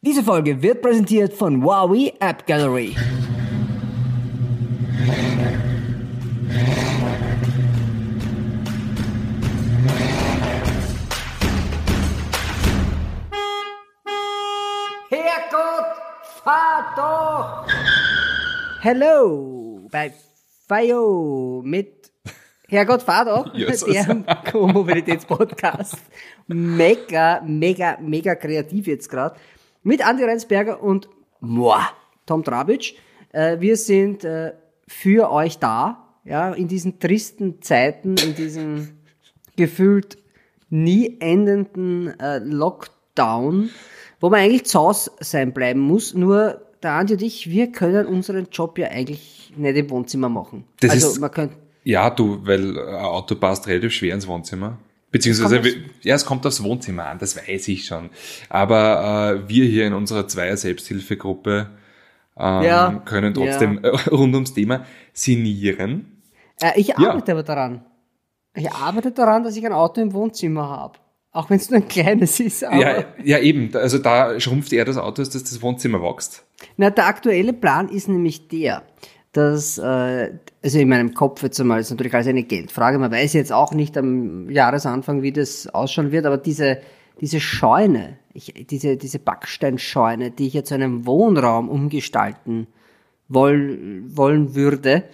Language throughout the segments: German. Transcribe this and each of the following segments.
Diese Folge wird präsentiert von Huawei App Gallery. Herrgott, fahr doch! Hello bei Fayo mit Herrgott, fahr doch! Jesus. Der Co-Mobilitätspodcast. Mega, mega, mega kreativ jetzt gerade. Mit Andi Reinsberger und moi, Tom Trabitsch. Äh, wir sind äh, für euch da, ja, in diesen tristen Zeiten, in diesem gefühlt nie endenden äh, Lockdown, wo man eigentlich zu Hause sein bleiben muss. Nur der Andi und ich, wir können unseren Job ja eigentlich nicht im Wohnzimmer machen. Das also ist- man könnte Ja, du, weil ein Auto passt relativ schwer ins Wohnzimmer. Beziehungsweise, Kommt ja, es kommt aufs Wohnzimmer an, das weiß ich schon. Aber äh, wir hier in unserer Zweier-Selbsthilfegruppe ähm, Ja, können trotzdem äh, rund ums Thema sinnieren. Äh, ich Ja. arbeite aber daran. Ich arbeite daran, dass ich ein Auto im Wohnzimmer habe. Auch wenn es nur ein kleines ist. Aber Ja, ja, eben. Also da schrumpft eher das Auto, als dass das Wohnzimmer wächst. Na, der aktuelle Plan ist nämlich der, dass, äh, also in meinem Kopf jetzt einmal, ist natürlich alles eine Geldfrage, man weiß jetzt auch nicht am Jahresanfang, wie das ausschauen wird, aber diese, diese Scheune, ich, diese, diese Backsteinscheune, die ich jetzt zu einem Wohnraum umgestalten woll, wollen würde,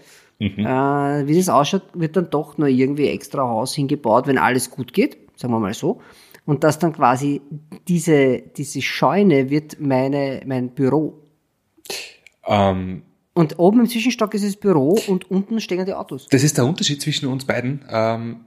äh, wie das ausschaut, wird dann doch nur irgendwie extra Haus hingebaut, wenn alles gut geht, sagen wir mal so. Und dass dann quasi diese, diese Scheune wird meine, mein Büro. Ähm, Und oben im Zwischenstock ist das Büro und unten stehen die Autos. das ist der Unterschied zwischen uns beiden. Ähm,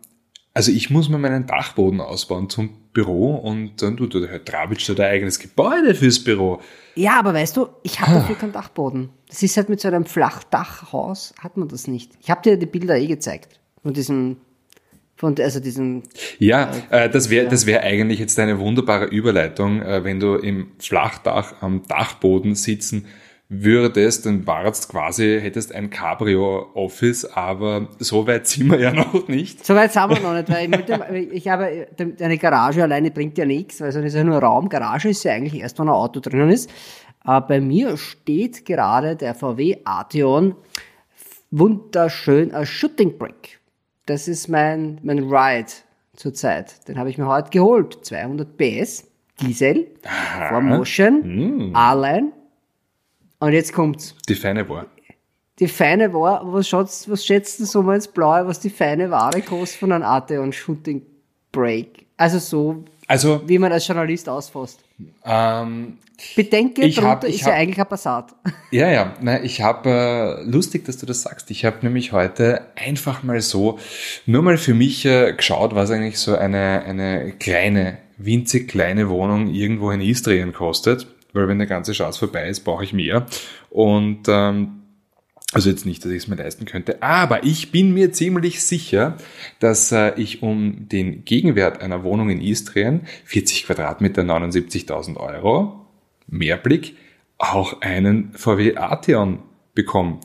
also ich muss mir meinen Dachboden ausbauen zum Büro und dann tut der Herr Trabitsch da ein eigenes Gebäude fürs Büro. Ja, aber weißt du, ich habe dafür keinen Dachboden. Das ist halt mit so einem Flachdachhaus, hat man das nicht. Ich habe dir die Bilder eh gezeigt. Von diesem, von, also diesem, Ja, äh, das wäre das wär eigentlich jetzt eine wunderbare Überleitung, äh, wenn du im Flachdach am Dachboden sitzen würdest, dann warst quasi, hättest ein Cabrio-Office, aber so weit sind wir ja noch nicht. so weit sind wir noch nicht, weil ich, möchte, ich habe, eine Garage alleine bringt ja nichts, weil so ist ja nur Raum. Garage ist ja eigentlich erst, wenn ein Auto drinnen ist. Aber bei mir steht gerade der VW Arteon wunderschön als Shooting Brake. Das ist mein, mein Ride zurzeit. Den habe ich mir heute geholt. 200 PS, Diesel, 4Motion, A-Line. Und jetzt kommt's. Die feine war. Die feine Ware, was, schätzt, was schätzt du so mal ins Blaue, was die feine Ware kostet von einem Arteon Shooting Brake? Also so, Also, wie man als Journalist ausfasst. ähm, Bedenke, Ich hab- ich ist ja hab- eigentlich ein Passat. Ja, ja, na, ich habe, äh, lustig, dass du das sagst, ich habe nämlich heute einfach mal so, nur mal für mich äh, geschaut, was eigentlich so eine, eine kleine, winzig kleine Wohnung irgendwo in Istrien kostet, weil wenn der ganze Schatz vorbei ist, brauche ich mehr. Und ähm, also jetzt nicht, dass ich es mir leisten könnte, aber ich bin mir ziemlich sicher, dass äh, ich um den Gegenwert einer Wohnung in Istrien, 40 Quadratmeter, 79.000 Euro, Mehrblick, auch einen VW Arteon bekomme.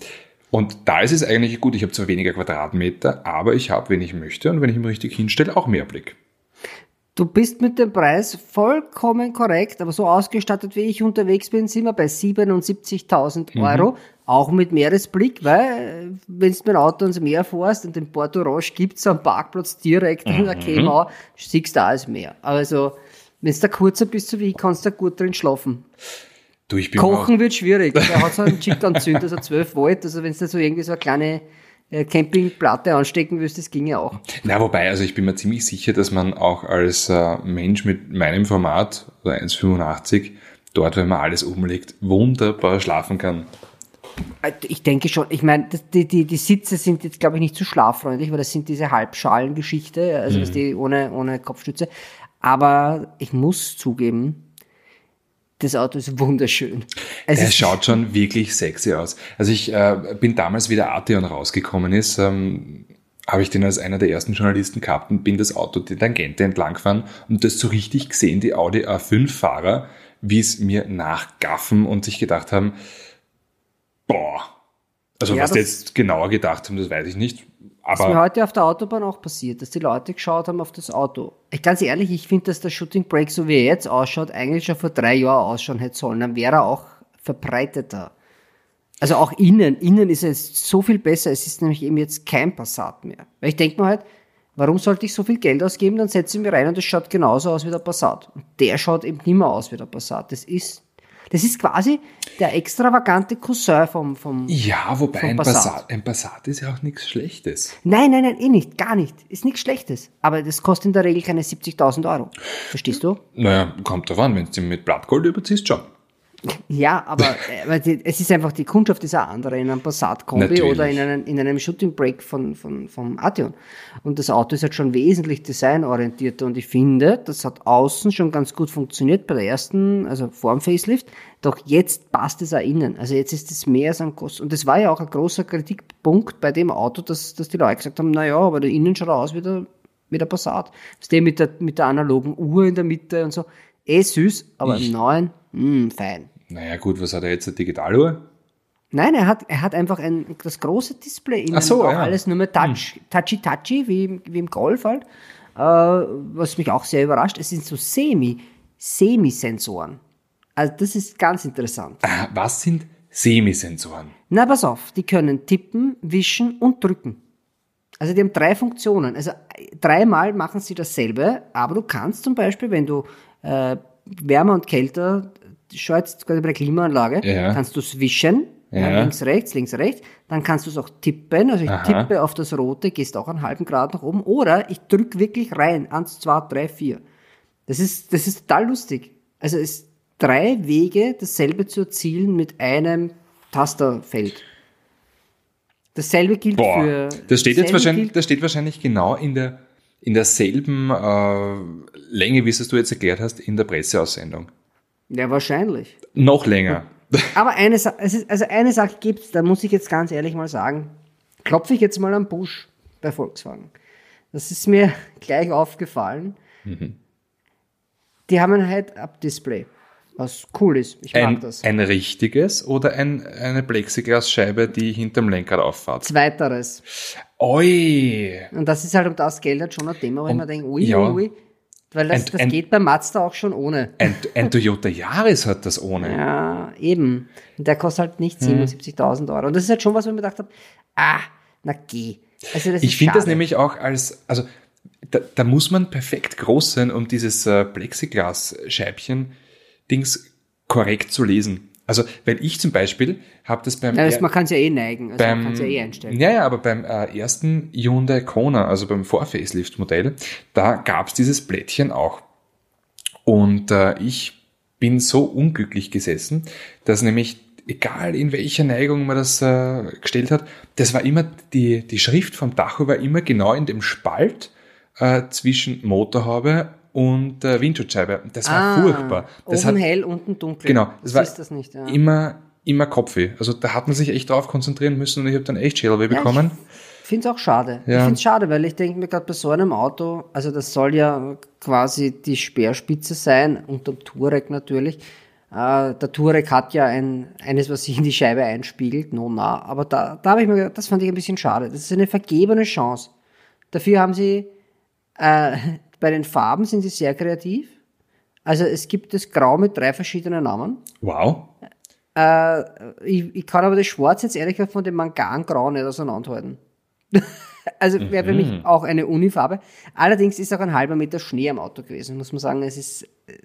Und da ist es eigentlich gut, ich habe zwar weniger Quadratmeter, aber ich habe, wenn ich möchte und wenn ich mich richtig hinstelle, auch Mehrblick. Du bist mit dem Preis vollkommen korrekt, aber so ausgestattet wie ich unterwegs bin, sind wir bei 77.000 Mhm. Euro, auch mit Meeresblick, weil wenn du mit dem Auto ans Meer fährst und den Porto Roche gibt's am Parkplatz direkt in Mhm. der Kemau, siehst du alles Meer. Also, wenn du da kurzer bist, so wie ich, kannst du da gut drin schlafen. Du, ich bin Kochen wird schwierig. Der hat so einen Chip-Anzünder, so 12 Volt, also wenn du da so irgendwie so eine kleine äh, Campingplatte anstecken willst, das ginge auch. Na, wobei, also ich bin mir ziemlich sicher, dass man auch als äh, Mensch mit meinem Format, oder 1,85, dort, wenn man alles umlegt, wunderbar schlafen kann. Äh, Ich denke schon. Ich meine, die, die, die Sitze sind jetzt, glaube ich, nicht zu schlaffreundlich, weil das sind diese Halbschalengeschichte, also das die ohne, ohne Kopfstütze. Aber ich muss zugeben, das Auto ist wunderschön. Es Er schaut schon wirklich sexy aus. Also ich äh, bin damals, wie der Arteon rausgekommen ist, ähm, habe ich den als einer der ersten Journalisten gehabt und bin das Auto die Tangente entlang gefahren und das so richtig gesehen, die Audi A5-Fahrer, wie es mir nachgaffen und sich gedacht haben, boah, also Ja, was die jetzt genauer gedacht haben, das weiß ich nicht. Das ist mir aber heute auf der Autobahn auch passiert, dass die Leute geschaut haben auf das Auto. Ich, ganz ehrlich, ich finde, dass der Shooting Break, so wie er jetzt ausschaut, eigentlich schon vor drei Jahren ausschauen hätte sollen. Dann wäre er auch verbreiteter. Also auch innen. Innen ist es so viel besser. Es ist nämlich eben jetzt kein Passat mehr. Weil ich denke mir halt, warum sollte ich so viel Geld ausgeben? Dann setze ich mich rein und es schaut genauso aus wie der Passat. Und der schaut eben nicht mehr aus wie der Passat. Das ist, das ist quasi der extravagante Cousin vom, vom, ja, wobei vom ein Passat. Passat, ein Passat ist ja auch nichts Schlechtes. Nein, nein, nein, eh nicht, gar nicht. Ist nichts Schlechtes. Aber das kostet in der Regel keine 70.000 Euro. Verstehst du? Naja, kommt drauf an, wenn du mit Blattgold überziehst, schon. Ja, aber, äh, aber die, es ist einfach, die Kundschaft ist eine andere in einem Passat-Kombi oder in einem, in einem Shooting Break von, von, vom Arteon. Und das Auto ist halt schon wesentlich designorientierter und ich finde, das hat außen schon ganz gut funktioniert bei der ersten, also vor dem Facelift. Doch jetzt passt es auch innen. Also jetzt ist es mehr als ein Kost. Und das war ja auch ein großer Kritikpunkt bei dem Auto, dass, dass die Leute gesagt haben, na ja, aber der innen schaut aus wie der, wie der Passat. Das ist der mit der, mit der analogen Uhr in der Mitte und so. Eh süß, aber im neuen, mh, fein. Naja, gut, was hat er jetzt, eine Digitaluhr? Nein, er hat, er hat einfach ein, das große Display innen. Ach so, auch ja. Hm. alles nur mit Touch, touchy-touchy, wie, im- wie im Golf halt. Äh, was mich auch sehr überrascht, es sind so Semi, Semi-Sensoren. Also das ist ganz interessant. Ah, Was sind Semisensoren? Na, pass auf, die können tippen, wischen und drücken. Also die haben drei Funktionen. Also äh, dreimal machen sie dasselbe, aber du kannst zum Beispiel, wenn du äh, wärmer und kälter, schau jetzt gerade bei der Klimaanlage, Ja. kannst du es wischen, ja. Ja. links, rechts, links, rechts. Dann kannst du es auch tippen. Also ich Aha. tippe auf das Rote, gehst auch einen halben Grad nach oben. Oder ich drück wirklich rein. Eins, zwei, drei, vier. Das ist, das ist total lustig. Also es ist drei Wege, dasselbe zu erzielen mit einem Tasterfeld. Dasselbe gilt Boah, für. das steht jetzt wahrscheinlich, das steht wahrscheinlich genau in der, in derselben äh, Länge, wie es du jetzt erklärt hast, in der Presseaussendung. Ja, wahrscheinlich. Noch länger. Aber eine, Sa- es ist- also eine Sache gibt's, da muss ich jetzt ganz ehrlich mal sagen, klopfe ich jetzt mal am Busch bei Volkswagen. Das ist mir gleich aufgefallen. Mhm. Die haben ein Head-Up-Display, was cool ist. Ich mag Ein, das. ein richtiges oder ein, eine Plexiglasscheibe, die hinterm Lenkrad auffahrt? Zweiteres. Oi! Und das ist halt um das Geld halt schon ein Thema, wo ich mir denke, ui, ja. ui, ui. Weil das, Ein- das ein- geht bei Mazda auch schon ohne. Ein, Toyota Yaris hat das ohne. Ja, eben. Und der kostet halt nicht Mhm. 77.000 Euro. Und das ist halt schon was, wo ich mir gedacht habe, ah, na geh. Also das Ich finde das nämlich auch als, also da, da muss man perfekt groß sein, um dieses äh, Plexiglas-Scheibchen-Dings korrekt zu lesen. Also, weil ich zum Beispiel habe das beim, Ja, das, man kann es ja eh neigen, also man beim kann es ja eh einstellen. ja, ja, aber beim äh, ersten Hyundai Kona, also beim Vor-Facelift-Modell, da gab's dieses Blättchen auch. Und äh, ich bin so unglücklich gesessen, dass nämlich, egal in welcher Neigung man das äh, gestellt hat, das war immer, die, die Schrift vom Tacho war immer genau in dem Spalt äh, zwischen Motorhaube und äh, Windschutzscheibe. Das war furchtbar. Das Ah, oben hat hell, unten dunkel. Genau, das das war ist das nicht. Ja. immer, immer Kopfweh. Also da hat man sich echt drauf konzentrieren müssen und ich habe dann echt Schädelweh bekommen. Ich finde es auch schade. Ich Ja. finde es schade, weil ich denke mir gerade bei so einem Auto, also das soll ja quasi die Speerspitze sein, unterm Touareg natürlich. Äh, der Touareg hat ja ein, eines, was sich in die Scheibe einspiegelt, no na. Aber da, da habe ich mir gedacht, das fand ich ein bisschen schade. Das ist eine vergebene Chance. Dafür haben sie, äh, bei den Farben sind sie sehr kreativ. Also es gibt das Grau mit drei verschiedenen Namen. Wow. Ich, ich kann aber das Schwarz jetzt ehrlich gesagt von dem Mangangrau nicht auseinanderhalten. also wäre für mich auch eine Unifarbe. Allerdings ist auch ein halber Meter Schnee am Auto gewesen, muss man sagen. Es ist, äh,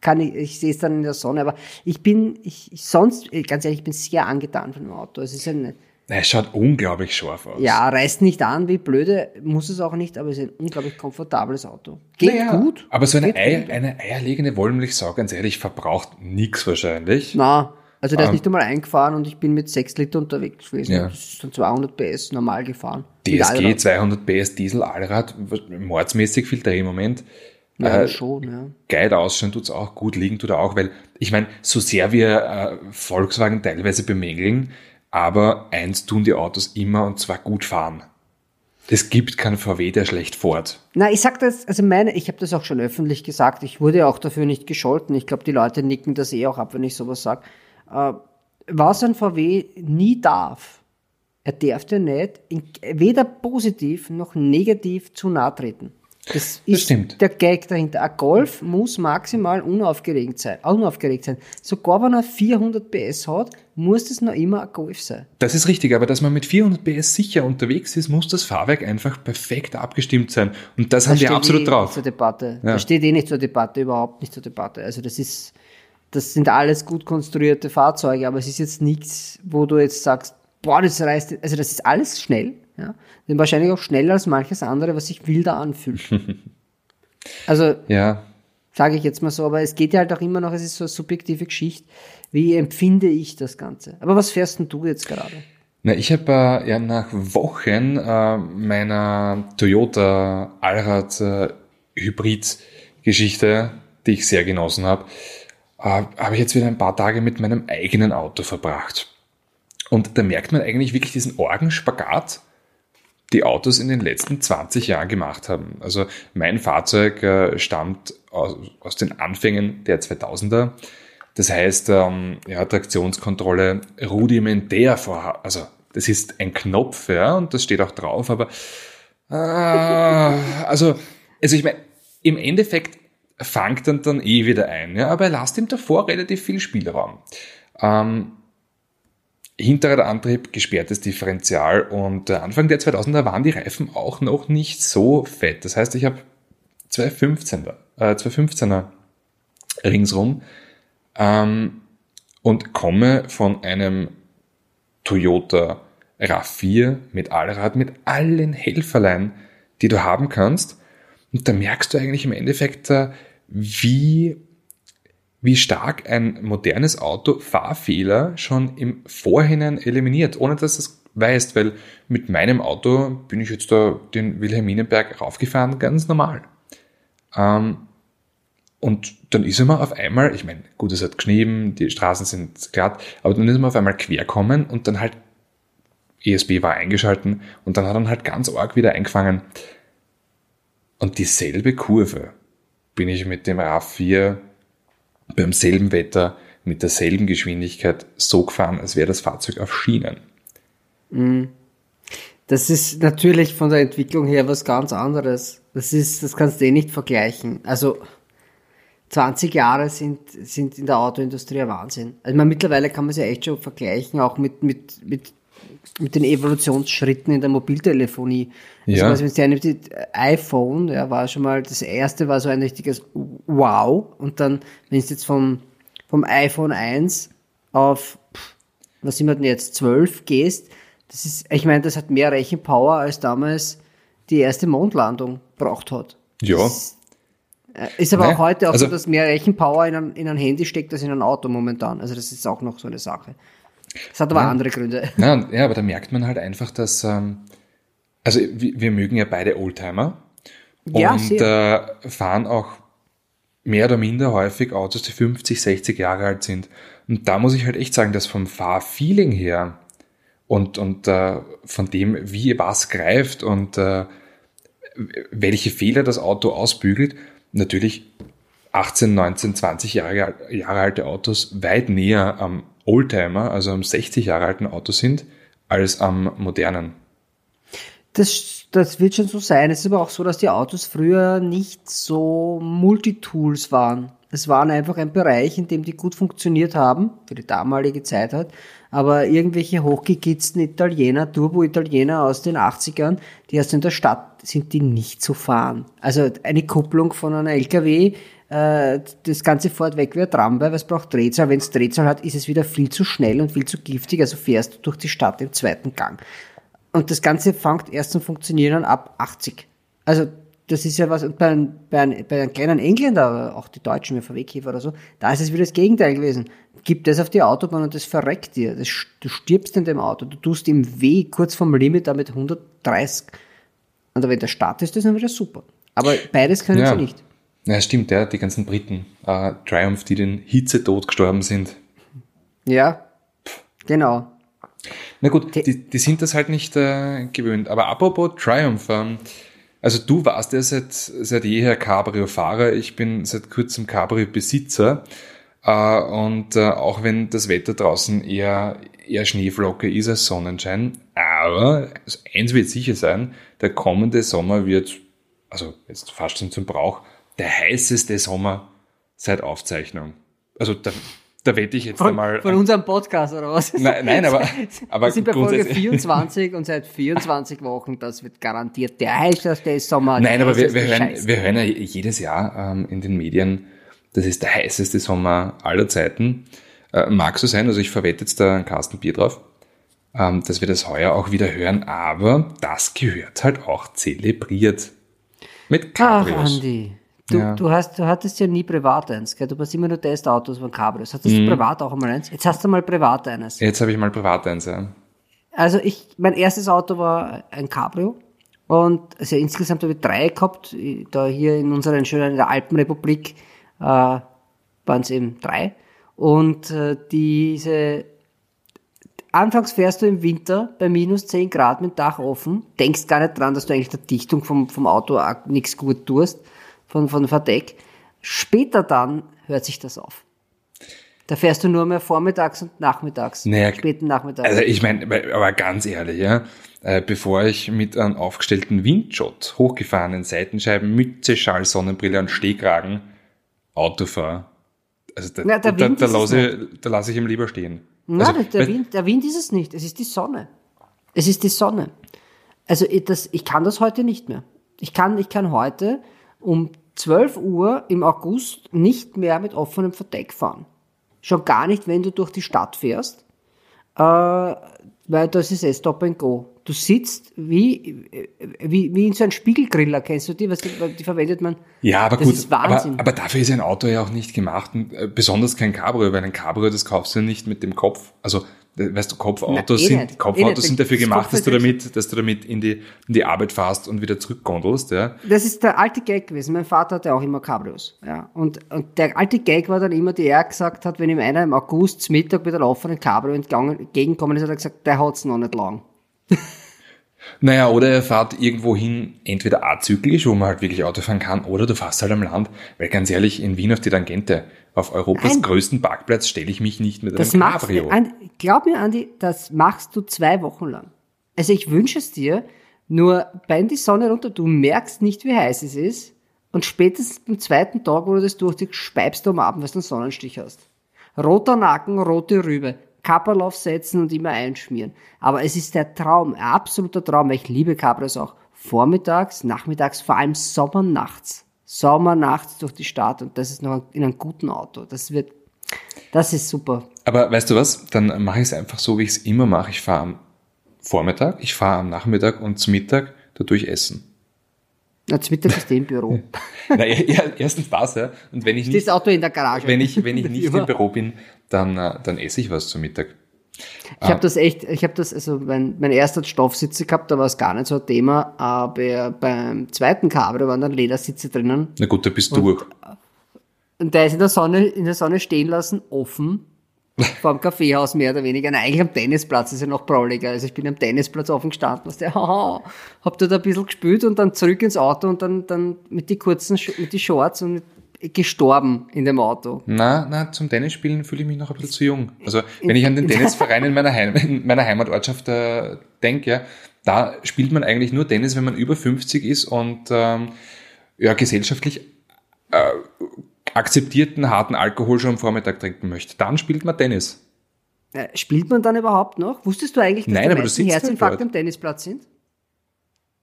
kann ich, ich sehe es dann in der Sonne, aber ich bin, ich, ich sonst, äh, ganz ehrlich, ich bin sehr angetan von dem Auto. Es ist ein, Es schaut unglaublich scharf aus. ja, reißt nicht an, wie blöde, muss es auch nicht, aber es ist ein unglaublich komfortables Auto. Geht Naja, gut. Aber so eine, Eier, eine eierlegende Wollmilchsau, ganz ehrlich, verbraucht nix wahrscheinlich. Na, also der ist Ähm, nicht einmal eingefahren und ich bin mit 6 Liter unterwegs gewesen. Ja. Das ist dann 200 PS normal gefahren. DSG Allrad. 200 PS Diesel Allrad, mordsmäßig viel Drehmoment. Ja, Äh, schon, ja. geil ausschauen tut's auch, gut liegen tut er auch, weil ich meine, so sehr wir äh, Volkswagen teilweise bemängeln, aber eins tun die Autos immer und zwar gut fahren. Es gibt keinen VW, der schlecht fährt. Na, ich sag das, also meine, ich habe das auch schon öffentlich gesagt, ich wurde auch dafür nicht gescholten. Ich glaube, die Leute nicken das eh auch ab, wenn ich sowas sag. Äh, was ein VW nie darf, er darf dir nicht in, weder positiv noch negativ zu nahe treten. Das ist stimmt. der Gag dahinter. Ein Golf muss maximal unaufgeregt sein. Unaufgeregt sein. Sogar wenn er 400 PS hat, muss das noch immer ein Golf sein. Das ist richtig, aber dass man mit 400 PS sicher unterwegs ist, muss das Fahrwerk einfach perfekt abgestimmt sein. Und das, haben wir absolut eh drauf. Nicht zur Debatte. Ja. Das steht eh nicht zur Debatte, überhaupt nicht zur Debatte. Also das ist, das sind alles gut konstruierte Fahrzeuge, aber es ist jetzt nichts, wo du jetzt sagst, boah, das reißt, also das ist alles schnell, ja. Denn wahrscheinlich auch schneller als manches andere, was sich wilder anfühlt. also, Ja, sage ich jetzt mal so, aber es geht ja halt auch immer noch, es ist so eine subjektive Geschichte. Wie empfinde ich das Ganze? Aber was fährst denn du jetzt gerade? Na, ich habe äh, ja nach Wochen äh, meiner Toyota Allrad äh, Hybrid Geschichte, die ich sehr genossen habe, äh, habe ich jetzt wieder ein paar Tage mit meinem eigenen Auto verbracht. Und da merkt man eigentlich wirklich diesen Orgenspagat, die Autos in den letzten 20 Jahren gemacht haben. Also mein Fahrzeug äh, stammt aus, aus den Anfängen der 2000er. Das heißt, ähm, ja, Traktionskontrolle rudimentär vor, also das ist ein Knopf, ja, und das steht auch drauf, aber äh, also, also ich meine, im Endeffekt fangt dann dann eh wieder ein, ja, aber er lasst ihm davor relativ viel Spielraum. Ähm, Hinterradantrieb, gesperrtes Differential und äh, Anfang der 2000er waren die Reifen auch noch nicht so fett. Das heißt, ich habe zwei 15er, äh, zwei 15er ringsrum ähm, und komme von einem Toyota RAV4 mit Allrad, mit allen Helferlein, die du haben kannst. Und da merkst du eigentlich im Endeffekt, äh, wie, wie stark ein modernes Auto Fahrfehler schon im Vorhinein eliminiert, ohne dass es weißt, weil mit meinem Auto bin ich jetzt da den Wilhelminenberg raufgefahren, ganz normal. Ähm, und dann ist er mal auf einmal, ich meine, gut, es hat geschnieben, die Straßen sind glatt, aber dann ist er mal auf einmal quer kommen und dann halt ESB war eingeschalten und dann hat er halt ganz arg wieder eingefangen. Und dieselbe Kurve bin ich mit dem RAV4 beim selben Wetter, mit derselben Geschwindigkeit so gefahren, als wäre das Fahrzeug auf Schienen. Das ist natürlich von der Entwicklung her was ganz anderes. Das ist, das kannst du eh nicht vergleichen. Also 20 Jahre sind, sind in der Autoindustrie ein Wahnsinn. Also man, mittlerweile kann man es ja echt schon vergleichen, auch mit, mit, mit, mit den Evolutionsschritten in der Mobiltelefonie. Also Ja. wenn du dir nimmt, die iPhone, ja, war schon mal, das erste war so ein richtiges Wow. Und dann, wenn du jetzt vom, vom iPhone 1 auf, was sind wir denn jetzt, 12 gehst, das ist, ich meine, das hat mehr Rechenpower als damals die erste Mondlandung braucht hat. Ja, Äh, Ist aber Naja, auch heute auch also- so, dass mehr Rechenpower in ein, in ein Handy steckt als in ein Auto momentan. Also das ist auch noch so eine Sache. Das hat aber andere Gründe. Ja, ja, aber da merkt man halt einfach, dass, ähm, also wir, wir mögen ja beide Oldtimer Ja, und äh, fahren auch mehr oder minder häufig Autos, die 50, 60 Jahre alt sind. Und da muss ich halt echt sagen, dass vom Fahrfeeling her und, und äh, von dem, wie was greift und äh, welche Fehler das Auto ausbügelt, natürlich 18, 19, 20 Jahre, Jahre alte Autos weit näher am Oldtimer, also am 60 Jahre alten Auto sind, als am modernen. Das, das wird schon so sein. Es ist aber auch so, dass die Autos früher nicht so Multitools waren. Es waren einfach ein Bereich, in dem die gut funktioniert haben, für die damalige Zeit halt. Aber irgendwelche hochgekitzten Italiener, Turbo-Italiener aus den 80ern, die erst in der Stadt sind, die nicht zu fahren. Also eine Kupplung von einer LKW, äh, das Ganze fährt weg wie ein Tramway, weil es braucht Drehzahl. Wenn es Drehzahl hat, ist es wieder viel zu schnell und viel zu giftig, also fährst du durch die Stadt im zweiten Gang. Und das Ganze fängt erst zum Funktionieren ab 80. Also, das ist ja was, und bei, einem- bei, einem- bei einem kleinen Engländer, auch die Deutschen, wie VW-Käfer oder so, da ist es wieder das Gegenteil gewesen. Gib das auf die Autobahn und das verreckt dir. Das, du stirbst in dem Auto. Du tust ihm weh, kurz vom Limit, damit 130. Und wenn der Start ist, das dann wieder super. Aber beides können Ja. sie nicht. Ja, stimmt, ja, die ganzen Briten, äh, Triumph, die den Hitzetod gestorben sind. Ja, genau. Na gut, die, die sind das halt nicht äh, gewöhnt. Aber apropos Triumph, ähm, also du warst ja seit, seit jeher Cabrio-Fahrer, ich bin seit kurzem Cabrio-Besitzer. Äh, und äh, auch wenn das Wetter draußen eher, eher Schneeflocke ist als Sonnenschein, Aber also eins wird sicher sein, der kommende Sommer wird, also jetzt fast schon zum Brauch, der heißeste Sommer seit Aufzeichnung. Also da, da wette ich jetzt Von, einmal. von unserem Podcast oder was? Nein, nein, aber, aber Wir sind bei Folge grundsätzlich- 24 und seit 24 Wochen, das wird garantiert der heißeste Sommer. Nein, aber wir, wir, hören, Scheiß. wir hören ja jedes Jahr ähm, in den Medien, das ist der heißeste Sommer aller Zeiten. Äh, mag so sein, also ich verwette jetzt da einen Carsten Bier drauf, ähm, dass wir das heuer auch wieder hören, aber das gehört halt auch zelebriert. Mit Ach, Cabrios. Andi. Du, Ja. du, hast, du hattest ja nie privat eins, gell? Du hast immer nur Testautos von Cabrios. Hattest Mhm. du privat auch einmal eins? Jetzt hast du mal privat eines. Jetzt habe ich mal privat eins, ja. Also ich, mein erstes Auto war ein Cabrio. Und also insgesamt habe ich drei gehabt. Da hier in unserer schönen in der Alpenrepublik äh, waren es eben drei. Und äh, diese Anfangs fährst du im Winter bei minus 10 Grad mit Dach offen, denkst gar nicht dran, dass du eigentlich der Dichtung vom, vom Auto nichts gut tust, von, von Verdeck. Später dann hört sich das auf. Da fährst du nur mehr vormittags und nachmittags, Naja, späten Nachmittags. Also ich meine, aber ganz ehrlich, ja, äh, bevor ich mit einem aufgestellten Windshot, hochgefahrenen Seitenscheiben, Mütze, Schal, Sonnenbrille und Stehkragen Auto fahre, also da, Na, da, da, lasse ich, da lasse ich ihm lieber stehen. Na, also, der, Wind, der Wind ist es nicht. Es ist die Sonne. Es ist die Sonne. Also ich, das, ich kann das heute nicht mehr. Ich kann, ich kann heute um 12 Uhr im August nicht mehr mit offenem Verdeck fahren. Schon gar nicht, wenn du durch die Stadt fährst, äh, weil das ist eh Stop and Go. Du sitzt wie, wie, wie in so einem Spiegelgriller, kennst du die? Was die, die verwendet man. Ja, aber Das gut, ist aber, Wahnsinn. aber dafür ist ein Auto ja auch nicht gemacht, und, äh, besonders kein Cabrio, weil ein Cabrio, das kaufst du nicht mit dem Kopf. Also, weißt du, Kopfautos Na, eh sind. Eh Kopfautos nicht. sind dafür gemacht, dass du damit, dass du damit in die, in die Arbeit fährst und wieder zurückgondelst, ja. Das ist der alte Gag gewesen. Mein Vater hatte auch immer Cabrios. Ja. Und, und der alte Gag war dann immer, die er gesagt hat, wenn ihm einer im August Mittag mit einem offenen Cabrio entgegenkommen ist, hat er gesagt, der hat's noch nicht lang. Naja, oder er fährt irgendwo hin, entweder azyklisch, wo man halt wirklich Auto fahren kann, oder du fährst halt am Land, weil ganz ehrlich, in Wien auf die Tangente, auf Europas Nein. größten Parkplatz, stelle ich mich nicht mit Das einem Cabrio. Andi, glaub mir, Andi, das machst du zwei Wochen lang. Also ich wünsche es dir, nur bei die Sonne runter, du merkst nicht, wie heiß es ist, und spätestens beim zweiten Tag, wo du das durchziehst, speibst du am Abend, weil du einen Sonnenstich hast. Roter Nacken, rote Rübe, Kapperl aufsetzen und immer einschmieren. Aber es ist der Traum, ein absoluter Traum, weil ich liebe Cabrios auch. Vormittags, nachmittags, vor allem sommernachts. Sommernachts durch die Stadt und das ist noch in einem guten Auto. Das wird, das ist super. Aber weißt du was, dann mache ich es einfach so, wie ich es immer mache. Ich fahre am Vormittag, ich fahre am Nachmittag und zum Mittag, da tue ich essen. Na, zum Mittag ist der im Büro. Na, ja, erstens das, ja. Und wenn ich Das nicht, Auto in der Garage. wenn ich, wenn ich nicht im Büro bin, dann, äh, dann esse ich was zum Mittag. Ich habe das echt, ich habe das, also mein, mein erster Stoffsitze gehabt, da war es gar nicht so ein Thema, aber beim zweiten Cabrio waren dann Ledersitze drinnen Na gut, da bist du durch. und der ist in der Sonne, in der Sonne stehen lassen, offen, vor dem Kaffeehaus mehr oder weniger. Nein, eigentlich am Tennisplatz ist ja noch brawliger. Also ich bin am Tennisplatz offen gestanden, was der, haha, hab da ein bisschen gespült und dann zurück ins Auto und dann, dann mit die kurzen, mit die Shorts und mit, gestorben in dem Auto. Na, na, zum Tennisspielen fühle ich mich noch ein bisschen zu jung. Also, wenn ich an den Tennisverein in meiner, Heim, in meiner Heimatortschaft äh, denke, ja, da spielt man eigentlich nur Tennis, wenn man über 50 ist und ähm, ja, gesellschaftlich äh, akzeptierten harten Alkohol schon am Vormittag trinken möchte. Dann spielt man Tennis. Äh, Spielt man dann überhaupt noch? Wusstest du eigentlich, dass Nein, die meisten Herzinfarkte am Tennisplatz sind?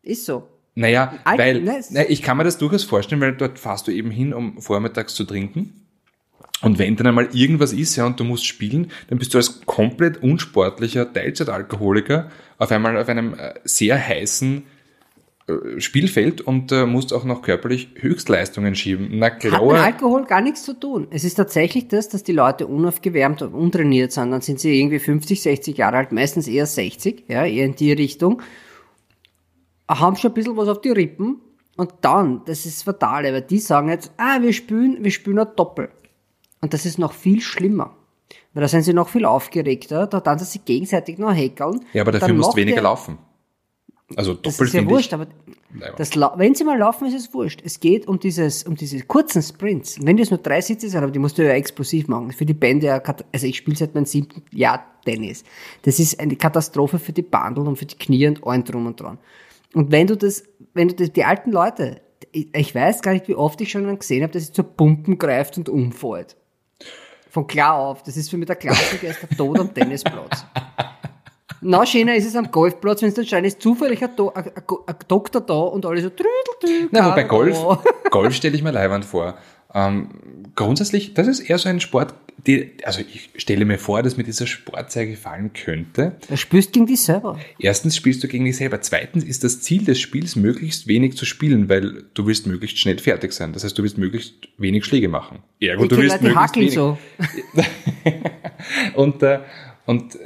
Ist so. Naja, Alt- weil ne, na, ich kann mir das durchaus vorstellen, weil dort fahrst du eben hin, um vormittags zu trinken. Und wenn dann einmal irgendwas ist, ja, und du musst spielen, dann bist du als komplett unsportlicher Teilzeitalkoholiker auf einmal auf einem äh, sehr heißen äh, Spielfeld und äh, musst auch noch körperlich Höchstleistungen schieben. Na Hat mit Alkohol gar nichts zu tun. Es ist tatsächlich das, dass die Leute unaufgewärmt und untrainiert sind. Dann sind sie irgendwie 50, 60 Jahre alt, meistens eher 60, ja, eher in die Richtung. Haben schon ein bisschen was auf die Rippen. Und dann, das ist fatal, weil die sagen jetzt, ah, wir spülen, wir spülen ein Doppel. Und das ist noch viel schlimmer. Weil da sind sie noch viel aufgeregter, da dann sie sich gegenseitig noch häkeln. ja, aber dafür musst du weniger der- laufen. Also Das doppelt ist ja wurscht, ich. aber das, wenn sie mal laufen, ist es wurscht. Es geht um dieses, um diese kurzen Sprints. Wenn das nur drei Sitze sind, aber die musst du ja explosiv machen. Für die Bände ja, also ich spiele seit meinem siebten Jahr Tennis. Das ist eine Katastrophe für die Bandel und für die Knie und allen drum und dran. Und wenn du das, wenn du das, die alten Leute, ich, weiß gar nicht, wie oft ich schon gesehen habe, dass sie zu Pumpen greift und umfällt. Von klar auf. Das ist für mich der Klassiker, ist der Tod am Tennisplatz. Noch schöner ist es am Golfplatz, wenn es dann scheint, ist zufällig ein, Do ein, ein, ein Doktor da und alle so trüdeltü. Na, aber bei Golf. Golf stelle ich mir Leihwand vor. Ähm, grundsätzlich, das ist eher so ein Sport, die, also ich stelle mir vor, dass mir dieser Sport sehr gefallen könnte. Da spürst gegen dich selber. Erstens spielst du gegen dich selber. Zweitens ist das Ziel des Spiels, möglichst wenig zu spielen, weil du willst möglichst schnell fertig sein. Das heißt, du willst möglichst wenig Schläge machen. Ergo, Ich du willst möglichst hackeln wenig. so. Und, äh, und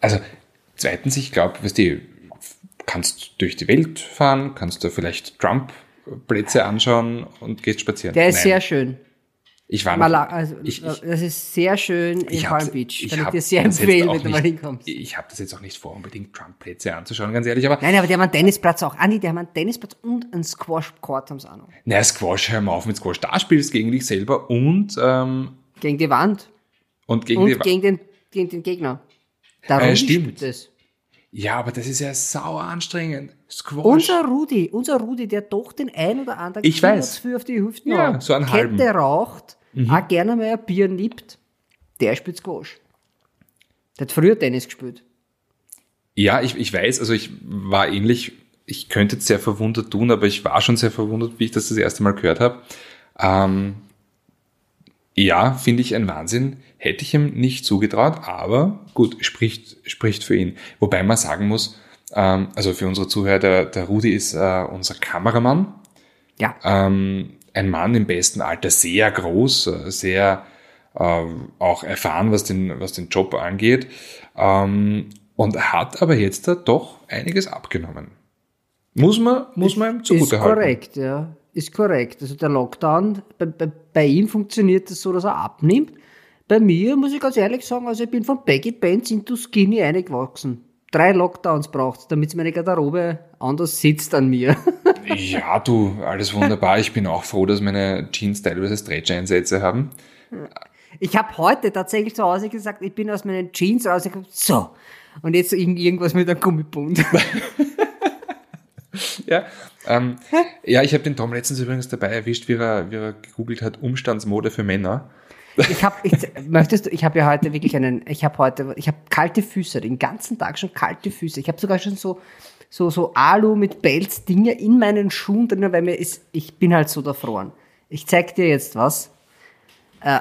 also zweitens, ich glaube, weißt du, kannst durch die Welt fahren, kannst du vielleicht Trump-Plätze anschauen und gehst spazieren. Der ist Nein, sehr schön. Ich war Mala noch, also, ich, ich, das ist sehr schön in Palm Beach. ich Kann dir sehr empfehlen, wenn du mal hinkommst. Ich habe das jetzt auch nicht vor, unbedingt Trump-Plätze anzuschauen, ganz ehrlich, aber Nein, aber die haben einen Tennisplatz auch. Andi, die haben einen Tennisplatz und einen Squash-Court haben sie auch noch. naja, Squash, hör mal auf mit Squash. Da spielst gegen dich selber und, ähm, Gegen die Wand und gegen und die gegen den, gegen den Gegner. Darum Äh, stimmt. das. Ja, aber das ist ja sauer anstrengend. Squash. Unser Rudi, unser Rudi, der doch den ein oder anderen Ich weiß. Für auf die Hüften Ja, so einen halben. Mhm. Auch gerne mal ein Bier nippt, der spielt Squash. Der hat früher Tennis gespielt. Ja, ich, ich weiß, also ich war ähnlich, ich könnte jetzt sehr verwundert tun, aber ich war schon sehr verwundert, wie ich das das erste Mal gehört habe. Ähm, ja, finde ich ein Wahnsinn. Hätte ich ihm nicht zugetraut, aber gut, spricht, spricht für ihn. Wobei man sagen muss, ähm, also für unsere Zuhörer, der, der Rudi ist äh, unser Kameramann. Ja. Ähm, ein Mann im besten Alter, sehr groß, sehr äh, auch erfahren, was den, was den Job angeht. Ähm, und hat aber jetzt da doch einiges abgenommen. Muss man, muss man ihm Ist zugute halten. korrekt, ja. Ist korrekt. Also der Lockdown, bei, bei, bei ihm funktioniert das so, dass er abnimmt. Bei mir muss ich ganz ehrlich sagen, also ich bin von Baggy Pants into Skinny eingewachsen. Drei Lockdowns braucht's, damit meine Garderobe anders sitzt an mir. Ja, du, alles wunderbar. Ich bin auch froh, dass meine Jeans teilweise Stretch-Einsätze haben. Ich habe heute tatsächlich zu Hause gesagt, ich bin aus meinen Jeans rausgekommen, so. Und jetzt irgend- irgendwas mit einem Gummibund. Ja, ähm, ja ich habe den Tom letztens übrigens dabei erwischt, wie er, wie er gegoogelt hat, Umstandsmode für Männer. Ich habe, ich, möchtest du, ich habe ja heute wirklich einen, ich habe heute, ich habe kalte Füße, den ganzen Tag schon kalte Füße. Ich habe sogar schon so, so, so Alu mit Pelz Dinge in meinen Schuhen drin, weil mir ist, ich bin halt so erfroren. Ich zeig dir jetzt was. Äh,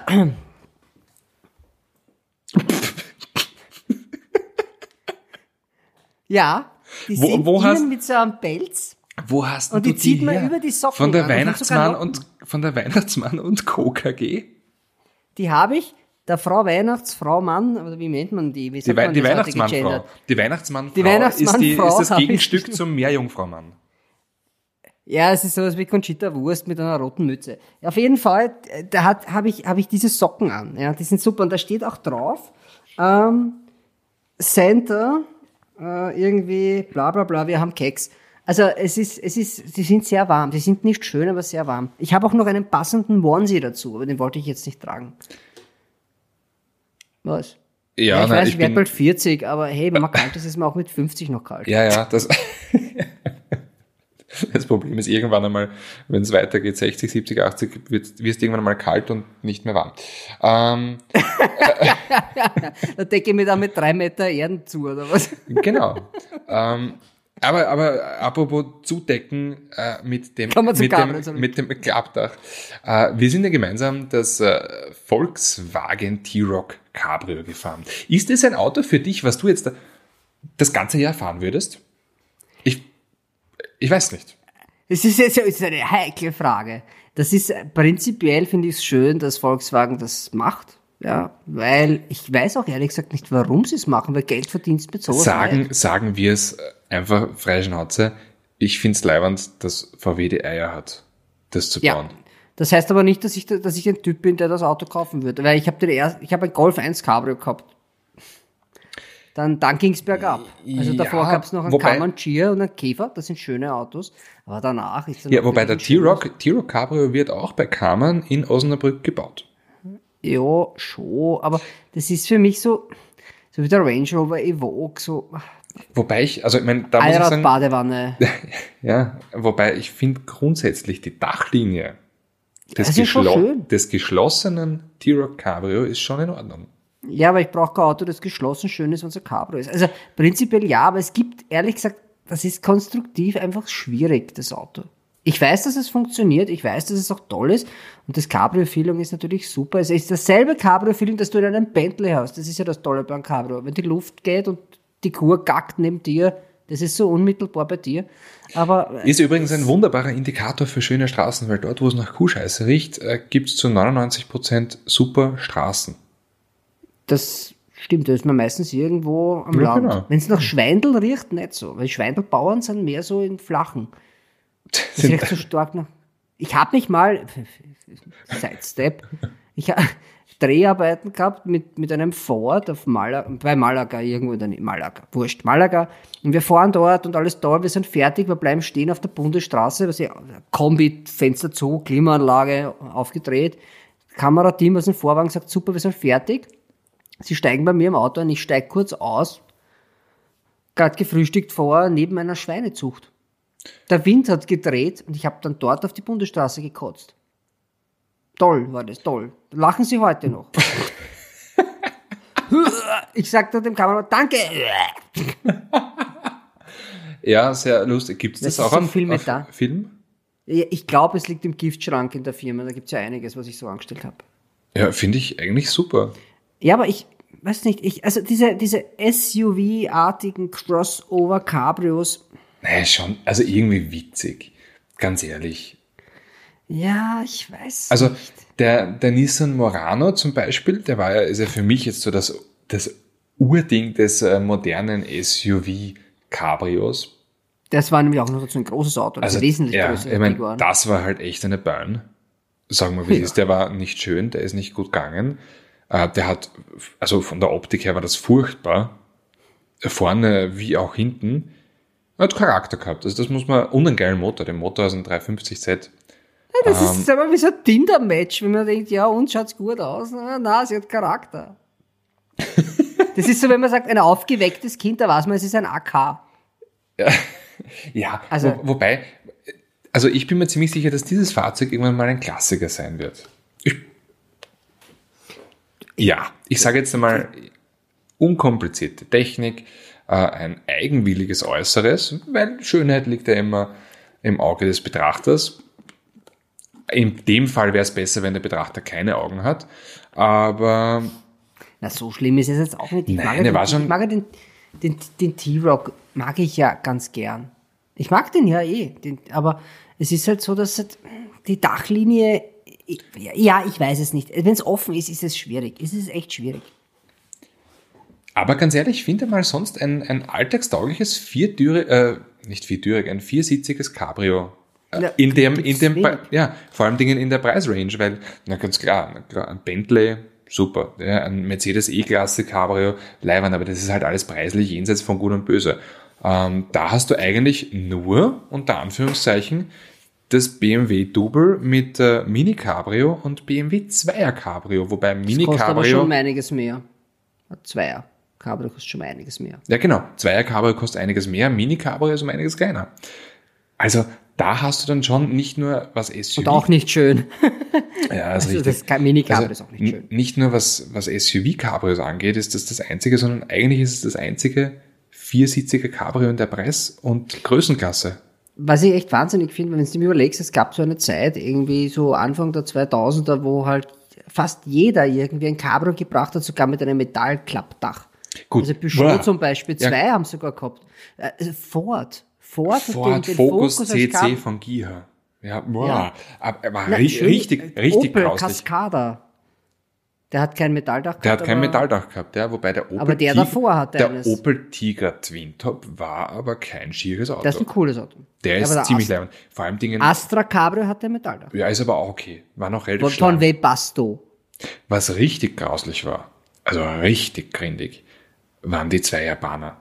ja, die Wo- sind wo hast- mit so einem Pelz. Wo hast Und du die zieht man her? über die Socken Von der an. Weihnachtsmann und von der Weihnachtsmann und Co. KG? Die habe ich der Frau Weihnachtsfrau Mann, oder wie nennt man die? Wie Die, man die Weihnachtsmannfrau. Die Weihnachtsmannfrau Die Weihnachtsmannfrau ist, die, ist das. Gegenstück zum Meerjungfraumann. Ja, es ist sowas wie Conchita Wurst mit einer roten Mütze. Auf jeden Fall, da hat habe ich habe ich diese Socken an. Ja, die sind super und da steht auch drauf ähm, Center äh, irgendwie bla bla bla. Wir haben Keks. Also es ist es ist sie sind sehr warm. Sie sind nicht schön, aber sehr warm. Ich habe auch noch einen passenden Onesie dazu, aber den wollte ich jetzt nicht tragen. Was? Ja, ich nein, weiß, ich ich werde bald 40, aber hey, wenn man kalt ist, ist man auch mit 50 noch kalt. ja, ja, das, das Problem ist irgendwann einmal, wenn es weitergeht, 60, 70, 80, wird, wirst du irgendwann einmal kalt und nicht mehr warm. Ähm, Da decke ich mir dann mit drei Meter Erden zu, oder was? genau. ähm, aber, aber apropos Zudecken äh, mit dem, mit, dem, mit dem Klappdach. Äh, wir sind ja gemeinsam das äh, Volkswagen T-Rock Cabrio gefahren. Ist es ein Auto für dich, was du jetzt da, das ganze Jahr fahren würdest? Ich, ich weiß nicht. Es ist jetzt es ist eine heikle Frage. Das ist äh, prinzipiell finde ich es schön, dass Volkswagen das macht. Ja, weil ich weiß auch ehrlich gesagt nicht, warum sie es machen, weil Geld verdienst mit sowas. Sagen, sagen wir es äh, einfach frei Schnauze. Ich find's leibend, dass VW die Eier hat, das zu Ja. bauen. Das heißt aber nicht, dass ich, dass ich ein Typ bin, der das Auto kaufen würde, weil ich habe den erst, ich habe ein Golf 1 Cabrio gehabt. dann, dann ging's bergab. Also davor Ja, gab's noch einen Comancheer und einen Käfer, das sind schöne Autos, aber danach ist dann Ja, wobei der T-Rock, T-Rock Cabrio wird auch bei Kammern in Osnabrück gebaut. Ja, schon, aber das ist für mich so, so wie der Range Rover Evoque, so Wobei ich, also ich meine, da muss ich sagen, Allrad-Badewanne. ja, wobei ich finde grundsätzlich die Dachlinie des, geschlo des geschlossenen T-Rock Cabrio ist schon in Ordnung. Ja, aber ich brauche kein Auto, das geschlossen schön ist, wenn es ein Cabrio ist. Also prinzipiell ja, aber es gibt, ehrlich gesagt, das ist konstruktiv einfach schwierig, das Auto. Ich weiß, dass es funktioniert, ich weiß, dass es auch toll ist und das Cabrio-Feeling ist natürlich super. Es ist dasselbe Cabrio-Feeling, das du in einem Bentley hast. Das ist ja das Tolle beim Cabrio. Wenn die Luft geht und die Kur gackt neben dir, das ist so unmittelbar bei dir. Aber Ist übrigens ein wunderbarer Indikator für schöne Straßen, weil dort, wo es nach Kuhscheiße riecht, äh, gibt es zu 99% super Straßen. Das stimmt, das ist man meistens irgendwo am Ja, Land. genau. Wenn es nach Schweindel riecht, nicht so. Weil Schweindelbauern sind mehr so in Flachen. Das riecht so stark nach. Ich habe mich mal, Sidestep, ich habe Dreharbeiten gehabt mit, mit einem Ford auf Malaga, bei Malaga, irgendwo in der Nähe, Malaga, wurscht, Malaga. Und wir fahren dort und alles toll, wir sind fertig, wir bleiben stehen auf der Bundesstraße, was Kombi, Fenster zu, Klimaanlage aufgedreht. Kamerateam aus dem Vorwagen sagt, super, wir sind fertig. Sie steigen bei mir im Auto ein, ich steige kurz aus, gerade gefrühstückt vor, neben einer Schweinezucht. Der Wind hat gedreht und ich habe dann dort auf die Bundesstraße gekotzt. Toll war das, toll. Lachen Sie heute noch. ich sagte dem Kameramann, danke. Ja, sehr lustig. Gibt es das, Das auch auf, Film auf da. Film? Ja, Ich glaube, es liegt im Giftschrank in der Firma. Da gibt's ja einiges, was ich so angestellt habe. Ja, finde ich eigentlich super. Ja, aber ich weiß nicht, ich, also diese, diese SUV-artigen Crossover-Cabrios, Naja, schon, also irgendwie witzig. Ganz ehrlich. Ja, ich weiß. Also der, der Nissan Murano zum Beispiel, der war ja, ist ja für mich jetzt so das, das Urding des äh, modernen SUV-Cabrios. das war nämlich auch noch so ein großes Auto, das Also, wesentlich ja, größer ich meine, das war halt echt eine Burn. Sagen wir, wie es Ja. ist. Der war nicht schön, der ist nicht gut gegangen. Äh, der hat, also von der Optik her war das furchtbar. Vorne wie auch hinten. Er hat Charakter gehabt. Also das muss man, und einen geilen Motor. Den Motor ist ein 350Z. Das Ähm. ist aber wie so ein Tinder-Match, wenn man denkt, ja, uns schaut's gut aus. Na, na, sie hat Charakter. das ist so, wenn man sagt, ein aufgewecktes Kind, da weiß man, es ist ein AK. Ja, Also- wo, wobei, also ich bin mir ziemlich sicher, dass dieses Fahrzeug irgendwann mal ein Klassiker sein wird. Ich, ja, ich sage jetzt einmal, unkomplizierte Technik, äh, ein eigenwilliges Äußeres, weil Schönheit liegt ja immer im Auge des Betrachters. In dem Fall wäre es besser, wenn der Betrachter keine Augen hat, aber Na, so schlimm ist es jetzt auch nicht. Ich Nein, mag, war schon- ich mag den, den, den T-Rock, mag ich ja ganz gern. Ich mag den ja eh, den, aber es ist halt so, dass halt die Dachlinie, ja, ich weiß es nicht. Wenn es offen ist, ist es schwierig. Es ist echt schwierig. Aber ganz ehrlich, finde mal sonst ein, ein alltagstaugliches viertürig, äh, nicht viertürig, ein viersitziges Cabrio. Ja, in dem, in dem, wenig. ja, vor allem Dingen in der Preisrange, weil, na ganz klar, na ein Bentley, super, ja, ein Mercedes E-Klasse Cabrio, leibern, aber das ist halt alles preislich jenseits von Gut und Böse. Ähm, da hast du eigentlich nur, unter Anführungszeichen, das BMW Double mit äh, Mini Cabrio und BMW Zweier Cabrio, wobei Mini Kostet aber Cabrio schon einiges mehr. Zweier. Cabrio kostet schon einiges mehr. Ja, genau. Zweier Cabrio kostet einiges mehr, Mini Cabrio ist um einiges kleiner. Also da hast du dann schon nicht nur was SUV. Und auch nicht schön. ja, ist Also richtig. das Mini-Cabrio Also, ist auch nicht schön. Nicht nur was, was SUV-Cabrios angeht, ist das das einzige, sondern eigentlich ist es das einzige viersitzige Cabrio in der Preis- und Größenklasse. Was ich echt wahnsinnig finde, wenn du dir überlegst, es gab so eine Zeit, irgendwie so Anfang der 2000er, wo halt fast jeder irgendwie ein Cabrio gebracht hat, sogar mit einem Metallklappdach. Gut. Also Peugeot Boah. zum Beispiel, Ja. zwei haben sogar gehabt. Äh, also Ford. Ford, Ford den, Focus, als CC von Giha. Ja, boah. Ja. Aber er war Na, richtig, äh, richtig Opel grauslich. Cascada. Der hat kein Metalldach gehabt. Der hat kein Metalldach gehabt, ja, wobei der Opel Aber der Tiger- davor hatte Der eines. Opel Tiger Twin Top war aber kein schieres Auto. Das ist ein cooles Auto. Der ist aber ziemlich leibend. Vor allem Dingen, Astra Cabrio hat ein Metalldach. ja, ist aber auch okay. War noch relativ Von. Webasto. Was richtig grauslich war, also richtig grindig, waren die zwei Japaner.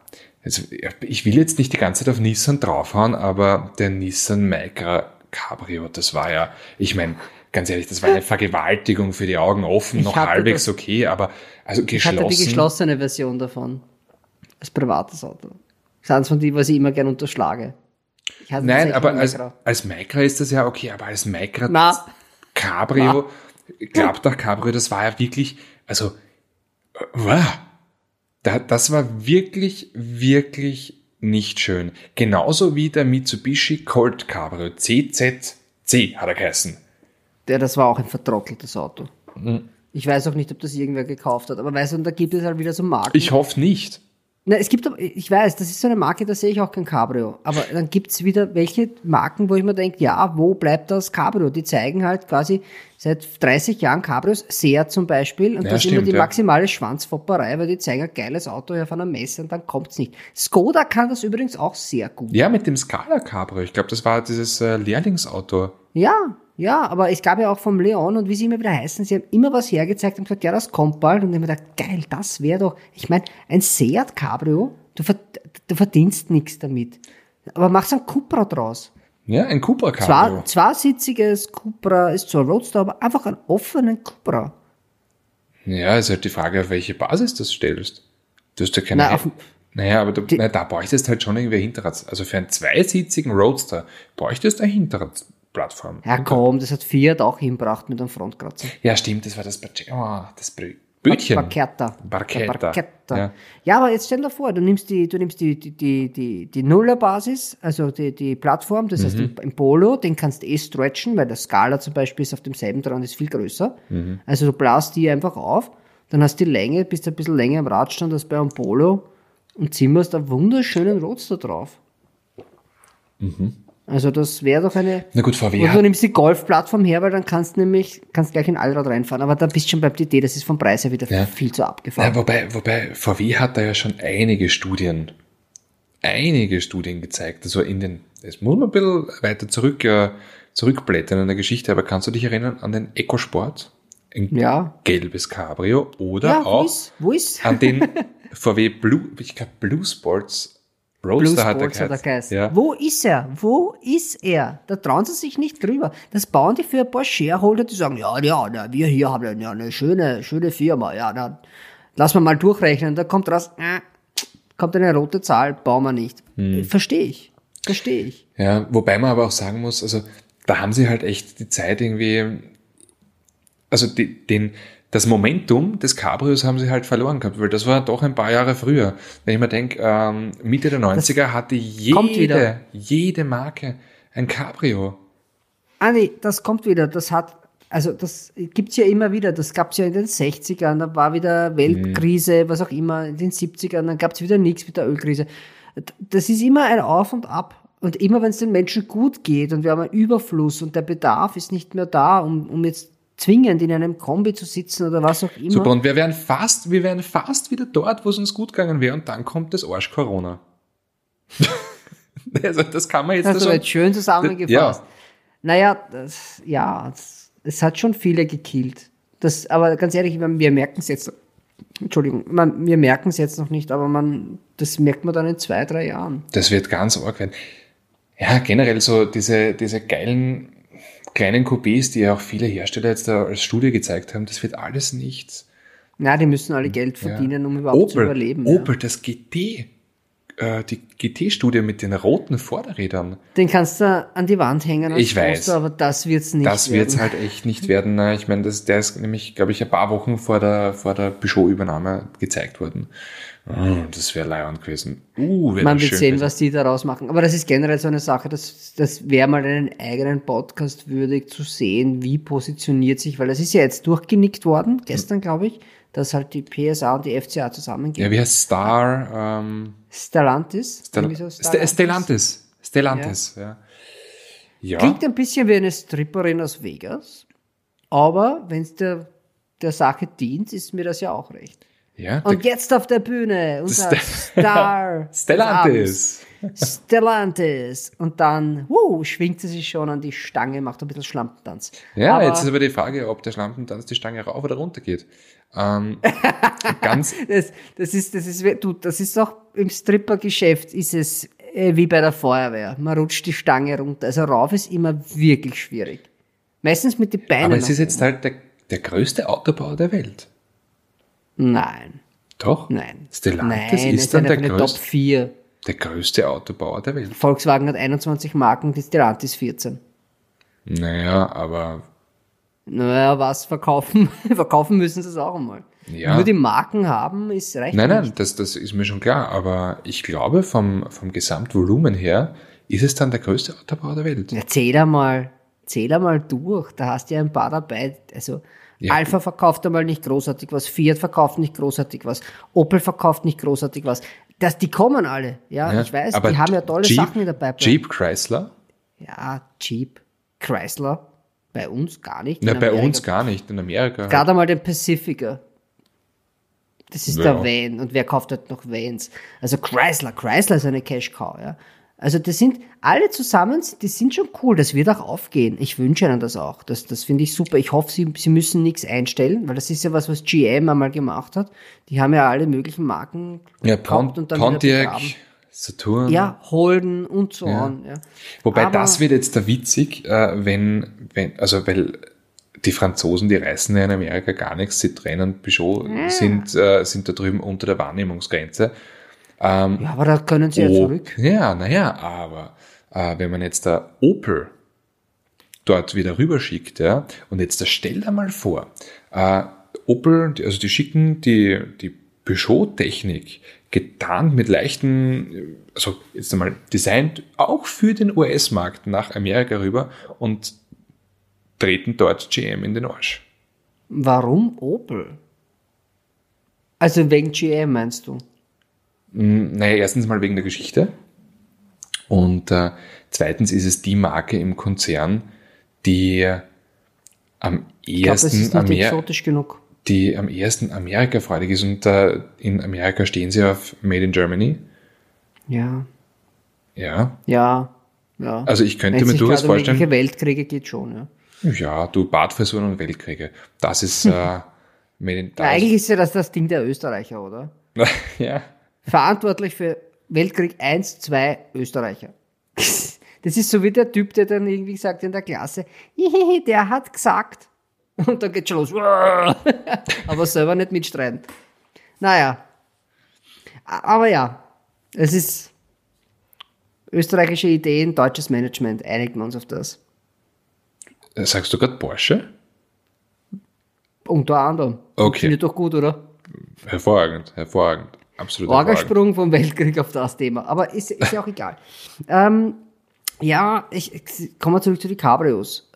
Also, ich will jetzt nicht die ganze Zeit auf Nissan draufhauen, aber der Nissan Micra Cabrio, das war ja, ich meine, ganz ehrlich, das war eine Vergewaltigung für die Augen offen, Ich noch halbwegs das- okay, aber also Ich geschlossen. hatte die geschlossene Version davon. Als privates Auto. Das ist eins von die, was ich immer gern unterschlage. Ich Nein, aber als, Micra. als Micra ist das ja okay, aber als Micra Na, Cabrio, Klappdach Cabrio, das war ja wirklich, also, äh, wow. Da, das war wirklich, wirklich nicht schön. Genauso wie der Mitsubishi Colt Cabrio CZC hat er geheißen. der, das war auch ein vertrotteltes Auto. Mhm. Ich weiß auch nicht, ob das irgendwer gekauft hat, aber weißt du, und da gibt es halt wieder so Marken. Ich hoffe nicht. Na, es gibt, ich weiß, das ist so eine Marke, da sehe ich auch kein Cabrio. Aber dann gibt's wieder welche Marken, wo ich mir denke, ja, wo bleibt das Cabrio? Die zeigen halt quasi seit 30 Jahren Cabrios, Seat zum Beispiel, und Ja, das ist immer die ja. maximale Schwanzfopperei, weil die zeigen ein geiles Auto auf einer Messe und dann kommt's nicht. Skoda kann das übrigens auch sehr gut. Ja, mit dem Scala Cabrio. Ich glaube, das war dieses äh, Lehrlingsauto. Ja, ja, aber es gab ja auch vom Leon und wie sie immer wieder heißen, sie haben immer was hergezeigt und gesagt, ja, das kommt bald. Und ich hab mir gedacht, geil, das wäre doch, ich meine, ein Seat Cabrio, du, du verdienst nichts damit. Aber machst ein Cupra draus. Ja, ein Cupra Cabrio. Zwar, zweisitziges Cupra ist zwar Roadster, aber einfach einen offenen Cupra. Ja, ist halt die Frage, auf welche Basis du das stellst. Du hast ja keine. Na, auf- naja, aber du, na, da bräuchtest halt schon irgendwie eine Hinterrads. Also für einen zweisitzigen Roadster bräuchtest du eine Hinterradsplattform. Ja, komm, das hat Fiat auch hinbracht mit einem Frontkratzer. Ja, stimmt, das war das, oh, das Bötchen. Barchetta. Barchetta. Der Barchetta. Ja. Ja. aber jetzt stell dir vor, du nimmst die, du nimmst die, die, die, die, die Nullerbasis, also die, die Plattform, das Mhm. heißt im, Polo, den kannst du eh stretchen, weil der Skala zum Beispiel ist auf demselben dran, ist viel größer. Mhm. Also du blasst die einfach auf, dann hast du die Länge, bist ein bisschen länger im Radstand als bei einem Polo und zimmerst einen wunderschönen Roadster drauf. Also das wäre doch eine. Na gut, VW Und du nimmst die Golfplattform her, weil dann kannst du nämlich kannst gleich in Allrad reinfahren. Aber da bist du schon beim TT, das ist vom Preis her wieder Ja. viel zu abgefahren. ja, wobei, wobei VW hat da ja schon einige Studien, einige Studien gezeigt. Also in den, das muss man ein bisschen weiter zurück, äh, zurückblättern in der Geschichte, aber kannst du dich erinnern an den EcoSport? Ein Ja. gelbes Cabrio oder Ja, wo auch ist, wo ist? an den VW Blue, ich glaube Blue Sports Roadster hat er Sports hat er geheißen. geheißen. Ja. Wo ist er? Wo ist er? Da trauen sie sich nicht drüber. Das bauen die für ein paar Shareholder, die sagen, ja, ja, na, wir hier haben ja eine schöne, schöne Firma. Ja, na, lass mal mal durchrechnen. Da kommt raus, äh, kommt eine rote Zahl, bauen wir nicht. Hm. Verstehe ich. Verstehe ich. Ja, wobei man aber auch sagen muss, also da haben sie halt echt die Zeit irgendwie, also die, den, das Momentum des Cabrios haben sie halt verloren gehabt, weil das war doch ein paar Jahre früher. Wenn ich mir denke, ähm, Mitte der 90er hatte jede, jede Marke ein Cabrio. Ah nee, das kommt wieder. Das hat, also das gibt's ja immer wieder. Das gab's ja in den 60ern, da war wieder Weltkrise, was auch immer, in den 70ern, dann gab's wieder nichts mit der Ölkrise. Das ist immer ein Auf und Ab. Und immer wenn es den Menschen gut geht und wir haben einen Überfluss und der Bedarf ist nicht mehr da, um, um jetzt zwingend in einem Kombi zu sitzen oder was auch immer. Super, und wir wären fast, wir wären fast wieder dort, wo es uns gut gegangen wäre, und dann kommt das Arsch Corona. also das kann man jetzt Das du schon, jetzt schön zusammengefasst. Ja. Naja, das, ja, es, hat schon viele gekillt. Das, aber ganz ehrlich, wir wir merken es jetzt, Entschuldigung, man, wir merken es jetzt noch nicht, aber man, das merkt man dann in zwei, drei Jahren. Das wird ganz arg werden. Ja, generell so diese, diese geilen kleinen Coupés, die ja auch viele Hersteller jetzt da als Studie gezeigt haben, das wird alles nichts. Na, die müssen alle Geld verdienen, um überhaupt zu Opel, überleben. Opel, das GT, äh, die GT-Studie mit den roten Vorderrädern, Ja. Den kannst du an die Wand hängen Ich weiß. Poster, aber das wird's nicht das wird es werden. halt echt nicht werden. ne? Ich meine, das, der ist nämlich, glaube ich, ein paar Wochen vor der, vor der Peugeot-Übernahme gezeigt worden. Oh, das wäre Lion gewesen. Uh, wäre Man wird sehen, gewesen. was die daraus machen. Aber das ist generell so eine Sache, das, das wäre mal einen eigenen Podcast würdig zu sehen, wie positioniert sich, weil das ist ja jetzt durchgenickt worden, gestern glaube ich, dass halt die PSA und die FCA zusammengehen. Ja, wie heißt Star? Ähm, Stellantis. Stel so Stellantis. Stellantis. Stellantis, ja. Ja, Klingt ein bisschen wie eine Stripperin aus Vegas, aber wenn es der, der Sache dient, ist mir das ja auch recht. Ja Und jetzt auf der Bühne unser Star. Stellantis. Stellantis. Und dann, wuh, schwingt sie sich schon an die Stange, macht ein bisschen Schlampentanz. Ja, aber, jetzt ist aber die Frage, ob der Schlampentanz die Stange rauf oder runter geht. Ähm, ganz, Das, das ist, das ist, du, das ist auch im Strippergeschäft ist es äh, wie bei der Feuerwehr. Man rutscht die Stange runter. Also rauf ist immer wirklich schwierig. Meistens mit den Beinen. aber es ist jetzt halt der, der größte Autobauer der Welt. Nein, Doch? nein. Stellantis nein, ist dann der den Top größte, 4. der größte Autobauer der Welt. Volkswagen hat 21 Marken, die Stellantis 14. Naja, aber Naja, was verkaufen? verkaufen müssen sie es auch einmal. Ja. Nur die Marken haben, ist recht. Nein, nein, das, das ist mir schon klar, aber ich glaube, vom, vom Gesamtvolumen her ist es dann der größte Autobauer der Welt. Ja, zähl einmal, zähl einmal durch. Da hast du ja ein paar dabei. Also, Ja. Alpha verkauft einmal nicht großartig was, Fiat verkauft nicht großartig was, Opel verkauft nicht großartig was. Das, die kommen alle. Ja, Ja, ich weiß, die haben ja tolle Jeep, Sachen in der Pipeline. Jeep Chrysler? Ja, Jeep, Chrysler, bei uns gar nicht. Na, In bei Amerika uns gar nicht, in Amerika. Gerade einmal den Pacifica. Das ist Ja. der Van. Und wer kauft halt noch Vans? Also Chrysler. Chrysler ist eine Cash Cow, ja. Also das sind alle zusammen, die sind schon cool. Das wird auch aufgehen. Ich wünsche ihnen das auch. Das, das finde ich super. Ich hoffe, sie, sie müssen nichts einstellen, weil das ist ja was, was GM einmal gemacht hat. Die haben ja alle möglichen Marken ja, Pont, und dann Pontiac. Saturn. Ja, Holden und so on. Ja. Wobei Aber- das wird jetzt da witzig, äh, wenn, wenn, also weil die Franzosen, die reißen ja in Amerika gar nichts, Citroën und Peugeot sind, äh, sind da drüben unter der Wahrnehmungsgrenze. Ja, aber da können sie ja Oh, zurück. Ja, naja, aber äh, wenn man jetzt da Opel dort wieder rüberschickt, ja, und jetzt da stell dir mal vor, äh, Opel, also die schicken die, die Peugeot-Technik getarnt mit leichten, also jetzt einmal designt auch für den US-Markt nach Amerika rüber und treten dort GM in den Arsch. Warum Opel? Also wegen GM meinst du? Naja, erstens mal wegen der Geschichte. Und äh, zweitens ist es die Marke im Konzern, die am Ich ehesten, exotisch genug. die am ehesten Amerika-freudig ist. Und äh, in Amerika stehen sie auf Made in Germany. Ja, Ja. ja, ja. Also ich könnte Wenn mir durchaus um vorstellen, irgendwelche Weltkriege geht schon, ja. ja, du Badfrisuren und Weltkriege. Das ist äh, Made in ja eigentlich ist ja das das Ding der Österreicher, oder? ja. Verantwortlich für Weltkrieg 1, 2 Österreicher. Das ist so wie der Typ, der dann irgendwie gesagt in der Klasse, "Hihihi, der hat gesagt. Und dann geht's schon los. Aber selber nicht mitstreiten. Naja. Aber ja, es ist österreichische Ideen, deutsches Management, einigen wir uns auf das. Sagst du gerade Porsche? Unter anderem. Okay. Finde ich doch gut, oder? Hervorragend, hervorragend. Absolut. Orgasprung vom Weltkrieg auf das Thema. Aber ist, ist ja auch egal. Ähm, ja, ich, ich komme zurück zu den Cabrios.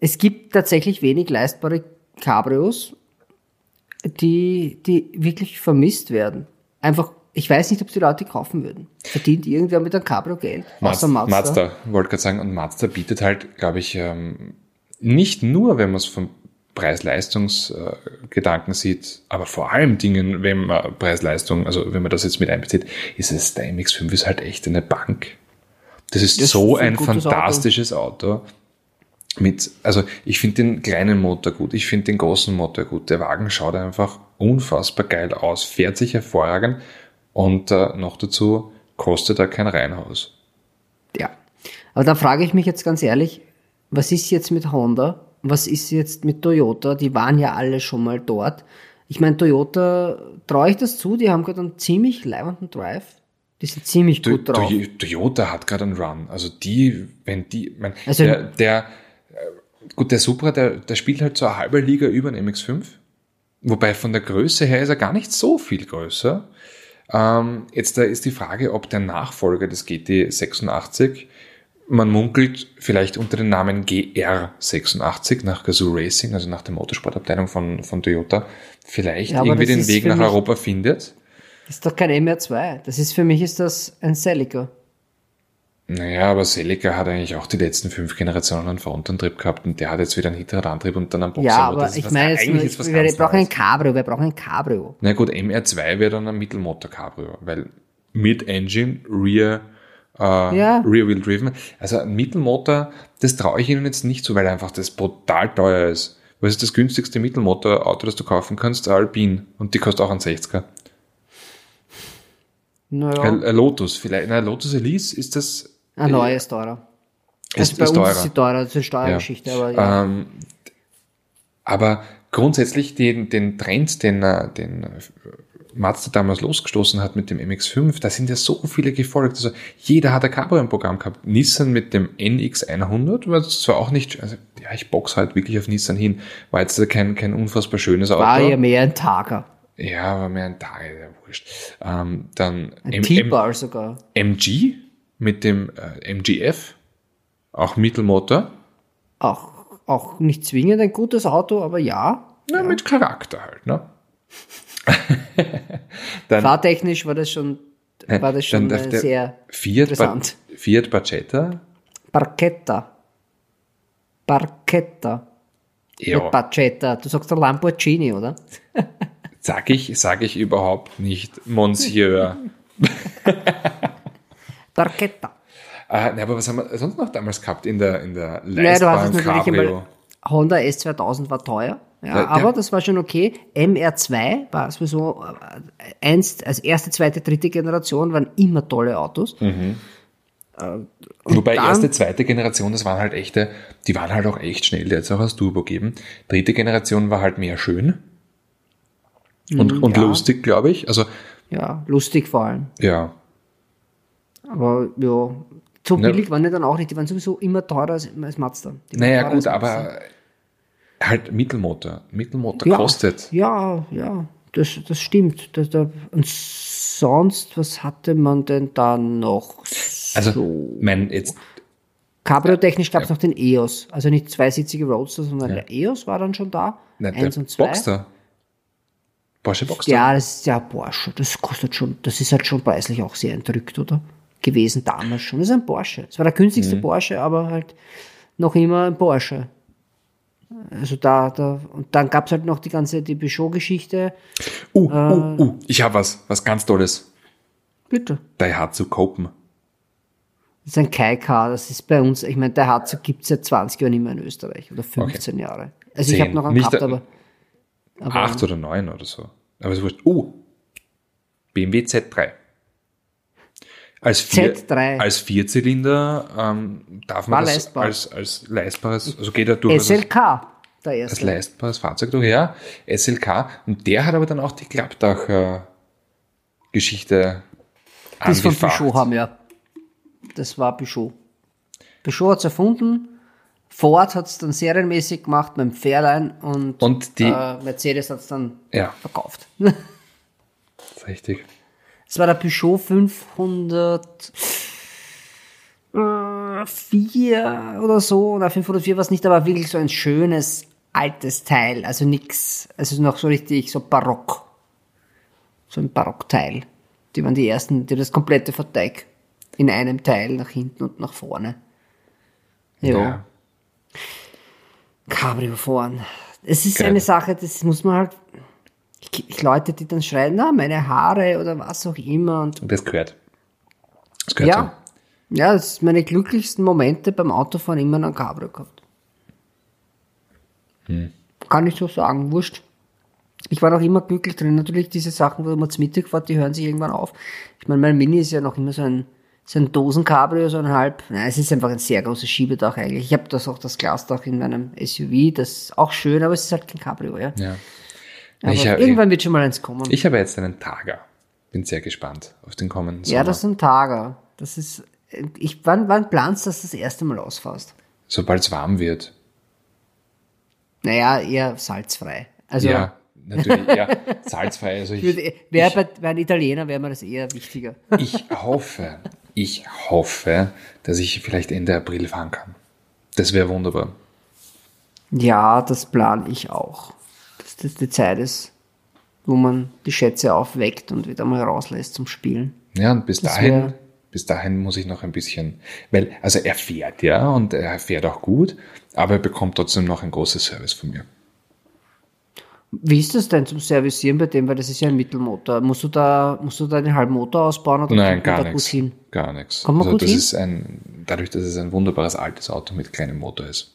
Es gibt tatsächlich wenig leistbare Cabrios, die, die wirklich vermisst werden. Einfach, ich weiß nicht, ob die Leute kaufen würden. Verdient irgendwer mit einem Cabrio Geld? Mazda, Mazda. Mazda wollte gerade sagen, und Mazda bietet halt, glaube ich, ähm, nicht nur, wenn man es vom Preis-Leistungs-Gedanken sieht, aber vor allem Dingen, wenn man Preis-Leistung, also wenn man das jetzt mit einbezieht, ist es, der MX5 ist halt echt eine Bank. Das ist Das so ist ein ein fantastisches Auto. Mit, also ich finde den kleinen Motor gut, ich finde den großen Motor gut. Der Wagen schaut einfach unfassbar geil aus, fährt sich hervorragend und äh, noch dazu kostet er kein Reihenhaus. Ja. Aber da frage ich mich jetzt ganz ehrlich, was ist jetzt mit Honda? Was ist jetzt mit Toyota? Die waren ja alle schon mal dort. Ich meine, Toyota, traue ich das zu? Die haben gerade einen ziemlich leibenden Drive. Die sind ziemlich To- gut drauf. Toy- Toyota hat gerade einen Run. Also die, wenn die, mein, Also- der, der, äh, gut, der Supra, der, der spielt halt so eine halbe Liga über den MX5. Wobei von der Größe her ist er gar nicht so viel größer. Ähm, jetzt da ist die Frage, ob der Nachfolger des GT86, man munkelt vielleicht unter dem Namen GR86 nach Gazoo Racing, also nach der Motorsportabteilung von, von Toyota, vielleicht Ja, irgendwie den Weg nach Europa findet. Das ist doch kein MR2. Das ist, für mich ist das ein Celica. Naja, aber Celica hat eigentlich auch die letzten fünf Generationen einen Frontantrieb gehabt und der hat jetzt wieder einen Hinterradantrieb und dann einen Boxer. Ja, aber ich meine wir brauchen ein. Cabrio, wir brauchen ein Cabrio. Na gut, MR2 wäre dann ein Mittelmotor-Cabrio, weil Mid-Engine, Rear, äh, Ja. Rear-Wheel Driven. Also ein Mittelmotor, das traue ich Ihnen jetzt nicht so, weil einfach das brutal teuer ist. Was ist das günstigste Mittelmotorauto, das du kaufen kannst? Alpine. Und die kostet auch ein 60er. Naja, Ein, ein Lotus, vielleicht. Nein, Lotus Elise ist das. ein neues teurer. Ist, Also bei ist uns teurer. ist sie teurer, das ist eine Steuergeschichte, aber ja. Ähm, aber grundsätzlich den, den Trend, den, äh, den äh, Mazda damals losgestoßen hat mit dem MX5, da sind ja so viele gefolgt. Also jeder hat ein Cabrio im Programm gehabt. Nissan mit dem NX100 war zwar auch nicht, also ja, ich box halt wirklich auf Nissan hin, war jetzt kein, kein unfassbar schönes Auto. war ja mehr ein Tager. Ja, war mehr ein Tag, ja, wurscht. Ähm, dann Ein T-Bar sogar. MG mit dem äh, MGF, auch Mittelmotor, Auch, auch nicht zwingend ein gutes Auto, aber ja. ja, mit Charakter halt, ne? dann, Fahrtechnisch war das schon, war das schon äh, sehr Fiat, interessant. Fiat Barchetta, Barchetta. Barchetta. ja, Nicht Barchetta. Du sagst der Lamborghini, oder? sag ich, sag ich überhaupt nicht, Monsieur. Barchetta. äh, ne, aber was haben wir sonst noch damals gehabt in der, in der Naja, du hast leistbaren es natürlich Cabrio? einmal, Honda S2000 war teuer, ja, der- aber das war schon okay. MR2 war sowieso äh, einst, als erste, zweite, dritte Generation waren immer tolle Autos. Mhm. Wobei dann- erste, zweite Generation, das waren halt echte, die waren halt auch echt schnell, die hat es auch als Turbo gegeben. Dritte Generation war halt mehr schön und, und ja. lustig, glaube ich. Also, Ja, lustig vor allem. ja, Aber ja, so Ne. billig waren die dann auch nicht. Die waren sowieso immer teurer als, als Mazda. Naja, gut, aber halt Mittelmotor. Mittelmotor ja, kostet. Ja, ja, das, das stimmt. Das, da, und sonst, was hatte man denn da noch? Also, so. mein, jetzt, Cabrio-technisch gab es noch den EOS. Also nicht zweisitzige Roadster, sondern der EOS war dann schon da. na, Eins der und zwei. Boxster. Porsche Boxster. Ja, das ist ja Porsche. Das kostet schon, das ist halt schon preislich auch sehr entrückt, oder? Gewesen damals schon. Das ist ein Porsche. Es war der günstigste Mhm. Porsche, aber halt noch immer ein Porsche. Also da, da, und dann gab es halt noch die ganze, die Peugeot-Geschichte. Uh, Äh. uh, uh, ich habe was, was ganz Tolles. Bitte. Daihatsu Copen. Das ist ein Kai-Car, das ist bei uns, ich meine, der Hatsu gibt es seit 20 Jahren nicht mehr in Österreich oder 15 Jahre. Also ich Zehn. habe noch einen Nicht gehabt, aber, aber Acht oder neun oder so. Aber es wurscht. Uh, BMW Z3. Als, vier, Z3. als Vierzylinder ähm, darf man War das leistbar. als, als leistbares, also geht er als, SLK, der als erste. leistbares Fahrzeug durch, ja, SLK. Und der hat aber dann auch die Klappdach-Geschichte Das von. Peugeot haben wir. Das war Peugeot. Peugeot hat es erfunden, Ford hat es dann serienmäßig gemacht mit dem Fairline und, Und die- äh, Mercedes hat es dann Ja, verkauft. das ist richtig. Es war der Peugeot 504 oder so, oder 504 war es nicht, aber wirklich so ein schönes altes Teil, also nix, also noch so richtig so barock. So ein Barockteil. Die waren die ersten, die das komplette Verteig in einem Teil nach hinten und nach vorne. Ja. Ja. Cabrio fahren. Es ist eine Sache, das muss man halt. Ich, Leute, die dann schreien, na, meine Haare oder was auch immer. Und Und das gehört. Das gehört ja, ja, das ist meine glücklichsten Momente beim Autofahren immer in einem Cabrio gehabt. Hm. Kann ich so sagen, wurscht. Ich war noch immer glücklich drin. Natürlich diese Sachen, wo man zu Mittag fährt, die hören sich irgendwann auf. Ich meine, mein Mini ist ja noch immer so ein, so ein Dosencabrio, so ein halb. Nein, es ist einfach ein sehr großes Schiebedach eigentlich. Ich habe das auch das Glasdach in meinem SUV, das ist auch schön, aber es ist halt kein Cabrio, ja. so. Ja. Ich hab- irgendwann wird schon mal eins kommen. Ich habe jetzt einen Targa. Bin sehr gespannt auf den kommenden Sommer. ja, das ist ein Tager. Das ist, ich, wann, wann planst du das das erste Mal ausfährst? Sobald es warm wird. Naja, eher salzfrei. Also, ja, natürlich, ja, salzfrei. Also ich, würde- wär bei, bei einem Italiener wäre mir das eher wichtiger. ich hoffe, ich hoffe, dass ich vielleicht Ende April fahren kann. Das wäre wunderbar. Ja, das plan ich auch. Dass das die Zeit ist, wo man die Schätze aufweckt und wieder mal rauslässt zum Spielen. Ja, und bis Das dahin, bis dahin muss ich noch ein bisschen, weil, also er fährt ja und er fährt auch gut, aber er bekommt trotzdem noch ein großes Service von mir. Wie ist das denn zum Servicieren bei dem? Weil das ist ja ein Mittelmotor. Musst du da, musst du da den halben Motor ausbauen oder Nein, gar nichts. hin? Gar nichts. Kommt man also gut das hin? ist ein, dadurch, dass es ein wunderbares altes Auto mit kleinem Motor ist.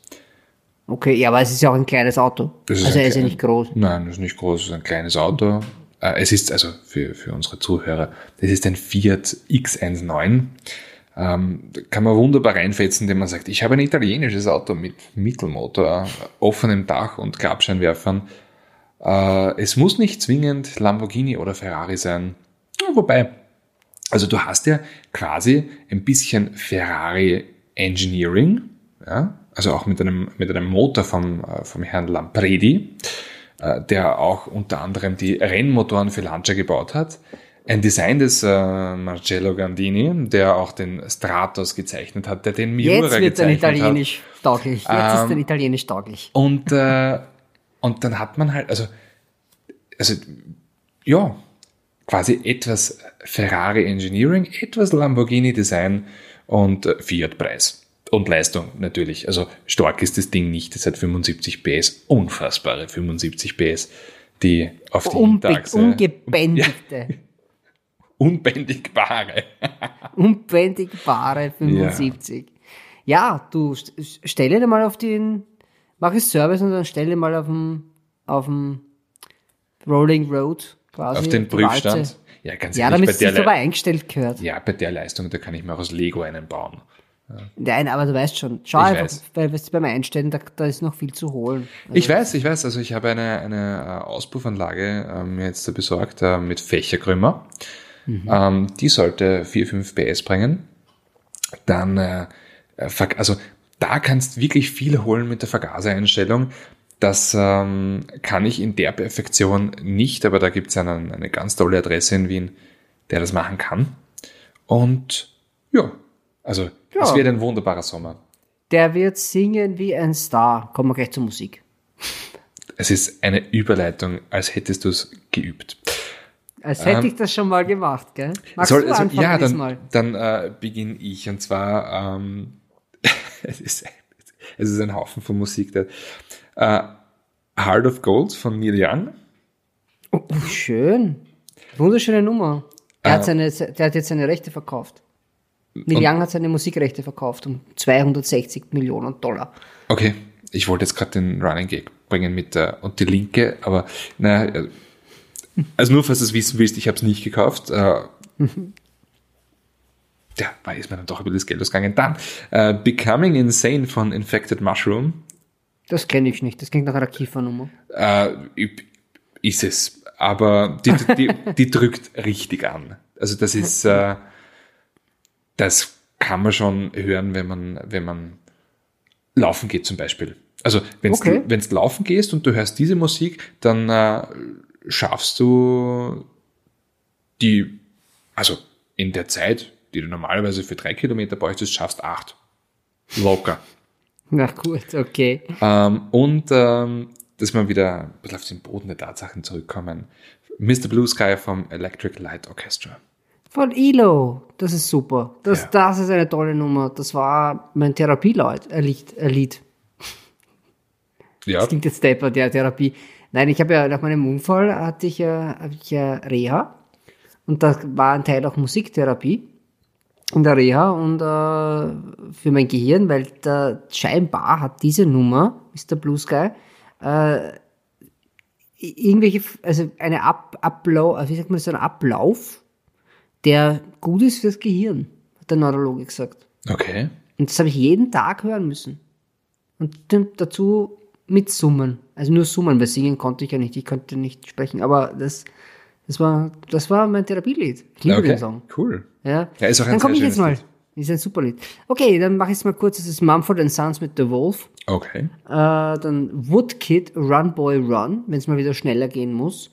Okay, ja, aber es ist ja auch ein kleines Auto. Also er ist ja nicht groß. Nein, das ist nicht groß, es ist ein kleines Auto. Äh, Es ist also für, für unsere Zuhörer, das ist ein Fiat X19. Ähm, da kann man wunderbar reinfetzen, indem man sagt, ich habe ein italienisches Auto mit Mittelmotor, offenem Dach und Klappscheinwerfern. Äh, es muss nicht zwingend Lamborghini oder Ferrari sein. Ja, wobei, also du hast ja quasi ein bisschen Ferrari Engineering, ja, also auch mit einem, mit einem Motor vom, äh, vom Herrn Lampredi, äh, der auch unter anderem die Rennmotoren für Lancia gebaut hat. Ein Design des äh, Marcello Gandini, der auch den Stratos gezeichnet hat, der den Miura Jetzt wird er gezeichnet hat. italienisch tauglich. Jetzt ist Ähm, er italienisch tauglich. Und, äh, und dann hat man halt, also, also, ja, quasi etwas Ferrari Engineering, etwas Lamborghini Design und äh, Fiat Preis. Und Leistung natürlich. Also stark ist das Ding nicht. Es hat 75 PS, unfassbare 75 PS, die auf die Unbe Hinterachse ungebändigte, unbändigbare. unbändigbare 75. Ja, du st- stell dir mal auf den, mach es Service und dann stell dir mal auf dem, auf dem Rolling Road quasi. Auf den. Prüfstand. Ja, ganz Ja, ehrlich, damit es aber eingestellt gehört. ja, bei der Leistung, da kann ich mir auch aus Lego einen bauen. Nein, aber du weißt schon. Schau Ich einfach, weil weißt du, beim Einstellen, da, da ist noch viel zu holen. Also, Ich weiß, ich weiß. Also ich habe eine, eine äh, Auspuffanlage äh, mir jetzt besorgt äh, mit Fächerkrümmer. Ähm, die sollte 4, 5 PS bringen. Dann, äh, äh, also da kannst wirklich viel holen mit der Vergasereinstellung. Das ähm, kann ich in der Perfektion nicht, aber da gibt es eine, eine ganz tolle Adresse in Wien, der das machen kann. Und ja, also Ja. es wird ein wunderbarer Sommer. Der wird singen wie ein Star. Kommen wir gleich zur Musik. Es ist eine Überleitung, als hättest du es geübt. Als hätte ich das schon mal gemacht, gell? Magst Ähm. Soll- du also, anfangen ja, diesmal? dann, dann äh, beginne ich. Und zwar, ähm, es, ist, es ist ein Haufen von Musik. Der, äh, Heart of Gold von Neil Young. Oh, schön. Wunderschöne Nummer. Der, Äh, hat seine, der hat jetzt seine Rechte verkauft. Neil Young hat seine Musikrechte verkauft um 260 Millionen Dollar. Okay, ich wollte jetzt gerade den Running Gag bringen mit der und die linke, aber naja, also nur falls du es wissen willst, ich habe es nicht gekauft. Äh, ja, da ist mir dann doch über das Geld ausgegangen. Dann äh, Becoming Insane von Infected Mushroom. Das kenne ich nicht. Das klingt nach einer Kiefernummer. Äh, ist es. Aber die, die, die drückt richtig an. Also das ist, äh, das kann man schon hören, wenn man, wenn man laufen geht zum Beispiel. Also wenn du Okay. wenn's laufen gehst und du hörst diese Musik, dann äh, schaffst du die, also in der Zeit, die du normalerweise für drei Kilometer bräuchtest, schaffst acht. Locker. Na gut, okay. Ähm, und ähm, dass wir wieder ein bisschen auf den Boden der Tatsachen zurückkommen. Mr. Blue Sky vom Electric Light Orchestra. Von Elo. Das ist super. Das, Ja. das ist eine tolle Nummer. Das war mein Therapieleut, ein Lied. Ein Lied. Ja, Das klingt jetzt deppert, ja, Therapie. Nein, ich habe ja nach meinem Unfall hatte ich ja, hatte ich ja Reha. Und da war ein Teil auch Musiktherapie in der Reha und äh, für mein Gehirn, weil da scheinbar hat diese Nummer, Mr. Blue Sky, äh, irgendwelche, also eine Ab Ablau, also wie sagt man das, ein Ablauf, der gut ist fürs Gehirn, hat der Neurologe gesagt. okay. Und das habe ich jeden Tag hören müssen. Und dazu mit Summen. Also nur Summen, weil singen konnte ich ja nicht. Ich konnte nicht sprechen. Aber das, das war, das war mein Therapielied. Ich liebe okay. den Song. Cool. Ja. Ja, ist auch ein dann komme ich jetzt mal. schönes Ist ein super Lied. Okay, dann mache ich es mal kurz. Das ist Mumford Sons mit The Wolf. Okay. Äh, dann Woodkid, Run Boy Run, wenn es mal wieder schneller gehen muss.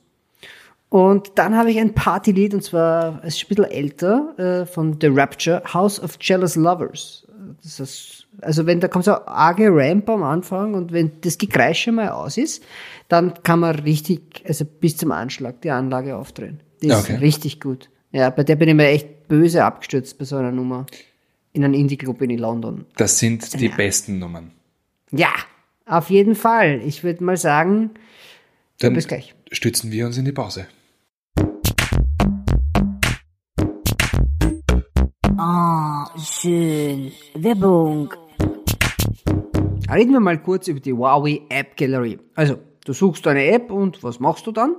Und dann habe ich ein Partylied, und zwar es ist ein bisschen älter, äh, von The Rapture, House of Jealous Lovers. Das ist, also wenn da kommt so eine arge Ramp am Anfang und wenn das Gekreische mal aus ist, dann kann man richtig, also bis zum Anschlag die Anlage aufdrehen. Die ist Okay. richtig gut. Ja, bei der bin ich mir echt böse abgestürzt bei so einer Nummer. In einem Indie-Club in London. Das sind die besten Nummern. Ja, auf jeden Fall. Ich würde mal sagen, Dann bis gleich. stützen wir uns in die Pause. Ah, schön. Werbung. Reden wir mal kurz über die Huawei App Gallery. Also, du suchst eine App und was machst du dann?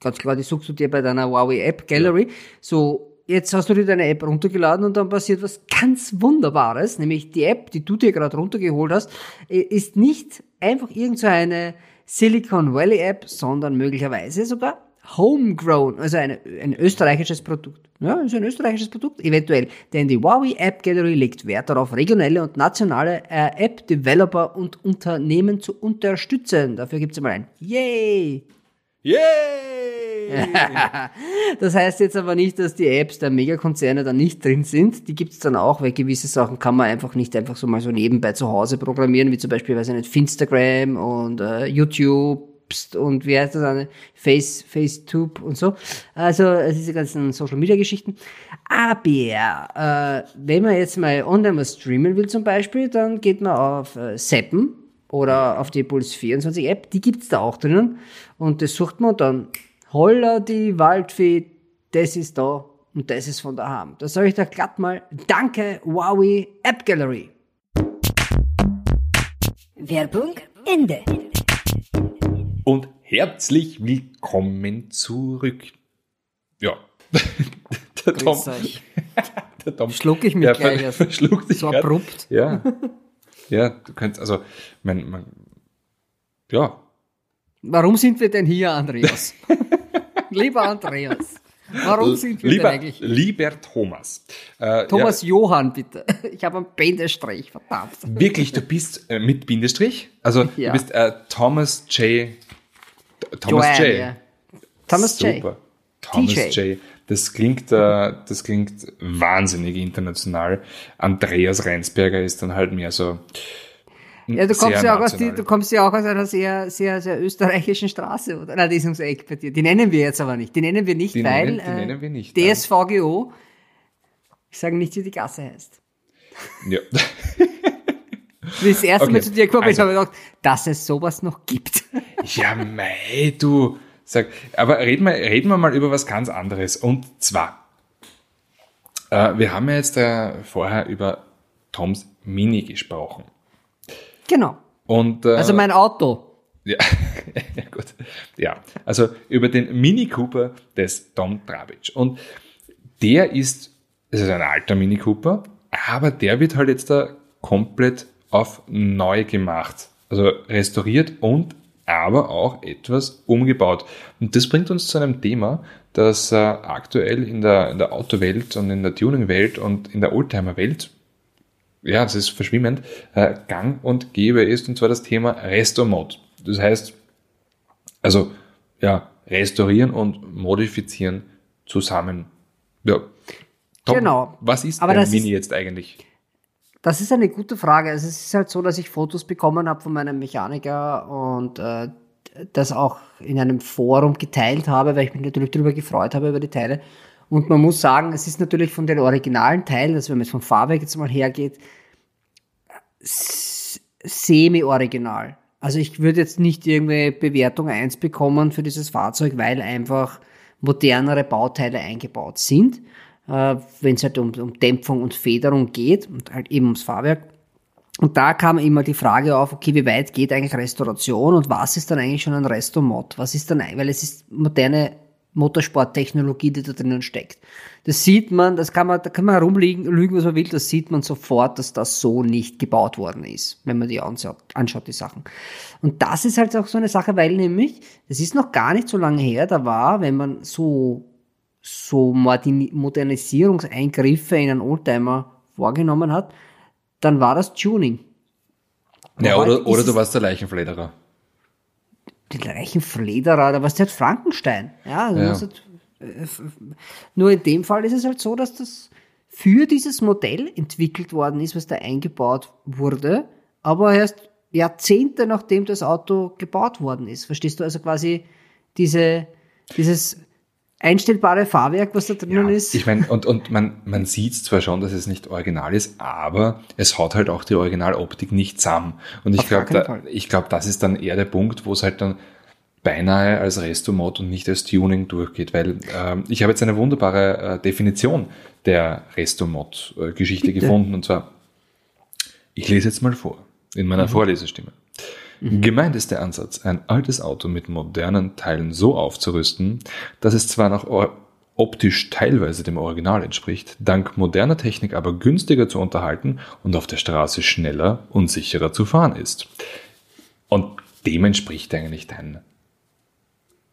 Ganz klar, die suchst du dir bei deiner Huawei App Gallery. So, jetzt hast du dir deine App runtergeladen und dann passiert was ganz Wunderbares, nämlich die App, die du dir gerade runtergeholt hast, ist nicht einfach irgendeine Silicon Valley App, sondern möglicherweise sogar homegrown, also eine, ein österreichisches Produkt. Ja, ist ein österreichisches Produkt, eventuell. Denn die Huawei App Gallery legt Wert darauf, regionale und nationale äh, App-Developer und Unternehmen zu unterstützen. Dafür gibt's einmal ein Yay! Yay! das heißt jetzt aber nicht, dass die Apps der Megakonzerne da nicht drin sind. Die gibt's dann auch, weil gewisse Sachen kann man einfach nicht einfach so mal so nebenbei zu Hause programmieren, wie zum Beispiel, weiß ich nicht, Finstagram und äh, YouTube und wie heißt das? Face, FaceTube und so. Also diese ganzen Social Media Geschichten. Aber äh, wenn man jetzt mal online was streamen will zum Beispiel, dann geht man auf äh, Seppen oder auf die Puls 24 App, die gibt's da auch drinnen. Und das sucht man dann. Holla die Waldfee, das ist da und das ist von daheim. Da sage ich da glatt mal Danke, Huawei App Gallery. Werbung Ende. Und herzlich willkommen zurück. Ja. der Tom, der Tom, Schluck ich mich der gleich erst. so abrupt. Ja. Ja, du könntest, also, mein, mein, ja. Warum sind wir denn hier, Andreas? Lieber Andreas. Warum sind wir lieber, denn eigentlich? Lieber Thomas. Äh, Thomas ja. Johann, bitte. Ich habe einen Bindestrich, verdammt. Wirklich, du bist äh, mit Bindestrich? Also ja. du bist äh, Thomas J. Thomas Joanne, J. Ja. Thomas Super. J. Thomas TJ. J. Das klingt, äh, das klingt wahnsinnig international. Andreas Reinsberger ist dann halt mehr so. Ja, du kommst ja, auch aus die, du kommst ja auch aus einer sehr, sehr, sehr österreichischen Straße, oder? Na, die ist ums Eck bei dir. Die nennen wir jetzt aber nicht. Die nennen wir nicht, die weil nennen, die nennen wir nicht, äh, DSVGO, ich sage nicht, wie die Gasse heißt. Ja. Wie das erste okay. Mal zu dir gekommen also, habe ich gedacht, dass es sowas noch gibt. Ja, mei, du. Sag, aber reden wir, reden wir mal über was ganz anderes. Und zwar, äh, wir haben ja jetzt äh, vorher über Toms Mini gesprochen. Genau. Und, äh, also mein Auto. Ja, ja, gut. Ja, also über den Mini Cooper des Tom Trabic. Und der ist, es ist ein alter Mini Cooper, aber der wird halt jetzt da komplett auf neu gemacht. Also restauriert und aber auch etwas umgebaut. Und das bringt uns zu einem Thema, das äh, aktuell in der, in der Autowelt und in der Tuning-Welt und in der Oldtimer-Welt, ja, das ist verschwimmend, äh, gang und gäbe ist, und zwar das Thema Restomod. Das heißt, also, ja, restaurieren und modifizieren zusammen. Ja. Top. Genau. Was ist aber ein Mini ist, jetzt eigentlich? Das ist eine gute Frage. Also es ist halt so, dass ich Fotos bekommen habe von meinem Mechaniker und äh, das auch in einem Forum geteilt habe, weil ich mich natürlich darüber gefreut habe über die Teile. Und man muss sagen, es ist natürlich von den originalen Teilen, also wenn man jetzt vom Fahrwerk jetzt mal hergeht, semi-original. Also ich würde jetzt nicht irgendwie Bewertung 1 bekommen für dieses Fahrzeug, weil einfach modernere Bauteile eingebaut sind äh, wenn es halt um, um Dämpfung und Federung geht und halt eben ums Fahrwerk. Und da kam immer die Frage auf, okay, wie weit geht eigentlich Restauration und was ist dann eigentlich schon ein Restomod? Was ist dann, weil es ist moderne Motorsporttechnologie, die da drinnen steckt. Das sieht man, das kann man, da kann man herumlügen, lügen, was man will, das sieht man sofort, dass das so nicht gebaut worden ist, wenn man die anschaut, anschaut die Sachen. Und das ist halt auch so eine Sache, weil nämlich, das ist noch gar nicht so lange her, da war, wenn man so so Modernisierungseingriffe in einen Oldtimer vorgenommen hat, dann war das Tuning. Ja, oder, oder du warst der Leichenflederer. Der Leichenflederer, da warst du halt Frankenstein. Ja, also ja. Halt, äh, nur in dem Fall ist es halt so, dass das für dieses Modell entwickelt worden ist, was da eingebaut wurde, aber erst Jahrzehnte nachdem das Auto gebaut worden ist. Verstehst du also quasi diese, dieses einstellbare Fahrwerk, was da drinnen ja, ist. Ich meine, und, und man, man sieht zwar schon, dass es nicht original ist, aber es haut halt auch die Originaloptik nicht zusammen. Und ich glaube, da, ich glaube, das ist dann eher der Punkt, wo es halt dann beinahe als Restomod und nicht als Tuning durchgeht, weil ähm, ich habe jetzt eine wunderbare äh, Definition der Restomod-Geschichte gefunden und zwar, ich lese jetzt mal vor. in meiner Vorlesestimme. Gemeint ist der Ansatz, ein altes Auto mit modernen Teilen so aufzurüsten, dass es zwar noch optisch teilweise dem Original entspricht, dank moderner Technik aber günstiger zu unterhalten und auf der Straße schneller und sicherer zu fahren ist. Und dem entspricht eigentlich dein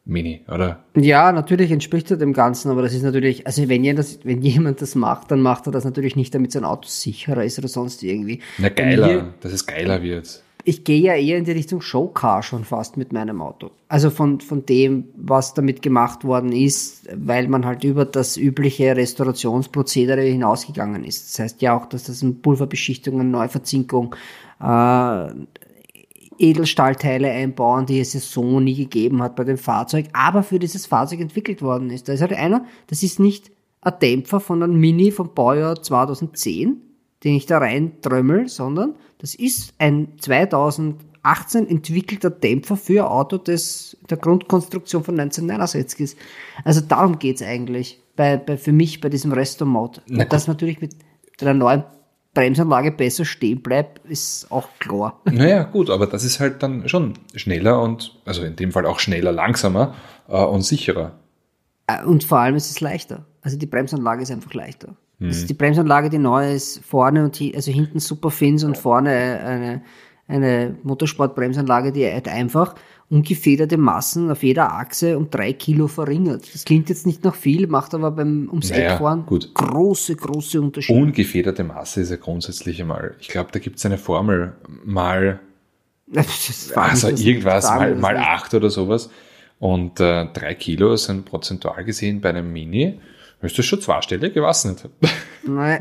Mini, oder? Ja, natürlich entspricht er dem Ganzen, aber das ist natürlich, also wenn jemand das, wenn jemand das macht, dann macht er das natürlich nicht, damit sein Auto sicherer ist oder sonst irgendwie. Na geiler, dass es geiler wird. Ich gehe ja eher in die Richtung Showcar schon fast mit meinem Auto. Also von, von dem, was damit gemacht worden ist, weil man halt über das übliche Restaurationsprozedere hinausgegangen ist. Das heißt ja auch, dass das eine Pulverbeschichtung, eine Neuverzinkung, äh, Edelstahlteile einbauen, die es ja so nie gegeben hat bei dem Fahrzeug, aber für dieses Fahrzeug entwickelt worden ist. Da ist halt einer, das ist nicht ein Dämpfer von einem Mini vom Baujahr 2010, den ich da rein trömmel, sondern das ist ein 2018 entwickelter Dämpfer für ein Auto, das der Grundkonstruktion von 1969 ist. Also darum geht's eigentlich bei, bei, für mich bei diesem Resto-Mode. Und das natürlich mit einer neuen Bremsanlage besser stehen bleibt, ist auch klar. Naja, gut, aber das ist halt dann schon schneller und, also in dem Fall auch schneller, langsamer äh, und sicherer. Äh, Und vor allem ist es leichter. Also die Bremsanlage ist einfach leichter. Das ist die Bremsanlage, die neue ist vorne und also hinten super Fins und vorne eine, eine Motorsportbremsanlage, die halt einfach ungefederte Massen auf jeder Achse um drei Kilo verringert. Das klingt jetzt nicht nach viel, macht aber beim ums Naja, Eck fahren gut. große, große Unterschiede. Ungefederte Masse ist ja grundsätzlich einmal, ich glaube, da gibt es eine Formel, mal, also irgendwas, mal, mal acht oder sowas. Und äh, drei Kilo sind prozentual gesehen bei einem Mini, ist das schon zweistellig, ich weiß nicht. Naja.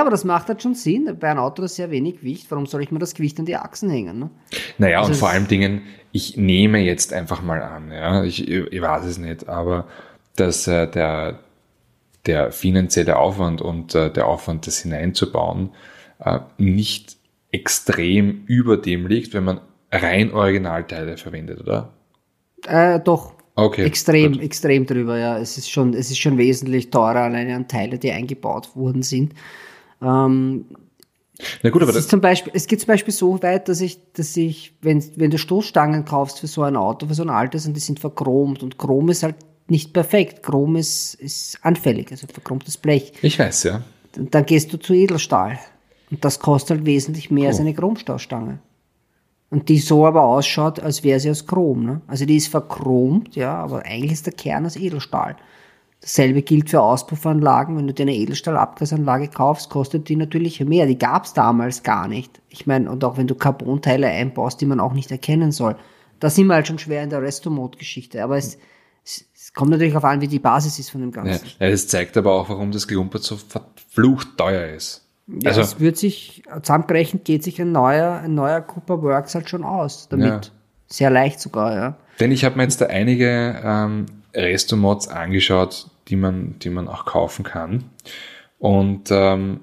aber das macht halt schon Sinn. Bei einem Auto, das sehr wenig wiegt, warum soll ich mir das Gewicht an die Achsen hängen? Ne? Naja, Also und vor allen Dingen, ich nehme jetzt einfach mal an, ja, ich, ich weiß es nicht, aber dass äh, der, der finanzielle Aufwand und äh, der Aufwand, das hineinzubauen, äh, nicht extrem über dem liegt, wenn man rein Originalteile verwendet, oder? Äh, doch. Okay, Extrem, gut. extrem drüber, ja. Es ist schon, es ist schon wesentlich teurer alleine an Teile, die eingebaut worden sind. Ähm, Na gut, aber das, zum Beispiel, es geht zum Beispiel so weit, dass ich, dass ich, wenn, wenn du Stoßstangen kaufst für so ein Auto, für so ein altes und die sind verchromt und Chrom ist halt nicht perfekt. Chrom ist, ist anfällig, also verchromtes Blech. ich weiß, ja. Und dann gehst du zu Edelstahl. Und das kostet halt wesentlich mehr als Oh. eine Chromstaustange. Und die so aber ausschaut, als wäre sie aus Chrom. Ne? Also die ist verchromt, ja, aber eigentlich ist der Kern aus Edelstahl. Dasselbe gilt für Auspuffanlagen. Wenn du dir eine Edelstahlabgasanlage kaufst, kostet die natürlich mehr. Die gab's damals gar nicht. Ich meine, und auch wenn du Carbonteile einbaust, die man auch nicht erkennen soll. Da sind wir halt schon schwer in der Resto-Mode-Geschichte. Aber es, es, es kommt natürlich darauf an, wie die Basis ist von dem. Ganzen. ja. Das zeigt aber auch, warum das Klumpert so verflucht teuer ist. Ja, also, es wird sich, zusammengerechnet geht sich ein neuer, ein neuer Cooper Works halt schon aus damit. Ja. Sehr leicht sogar, ja. Denn ich habe mir jetzt da einige ähm, Resto-Mods angeschaut, die man, die man auch kaufen kann. Und ähm,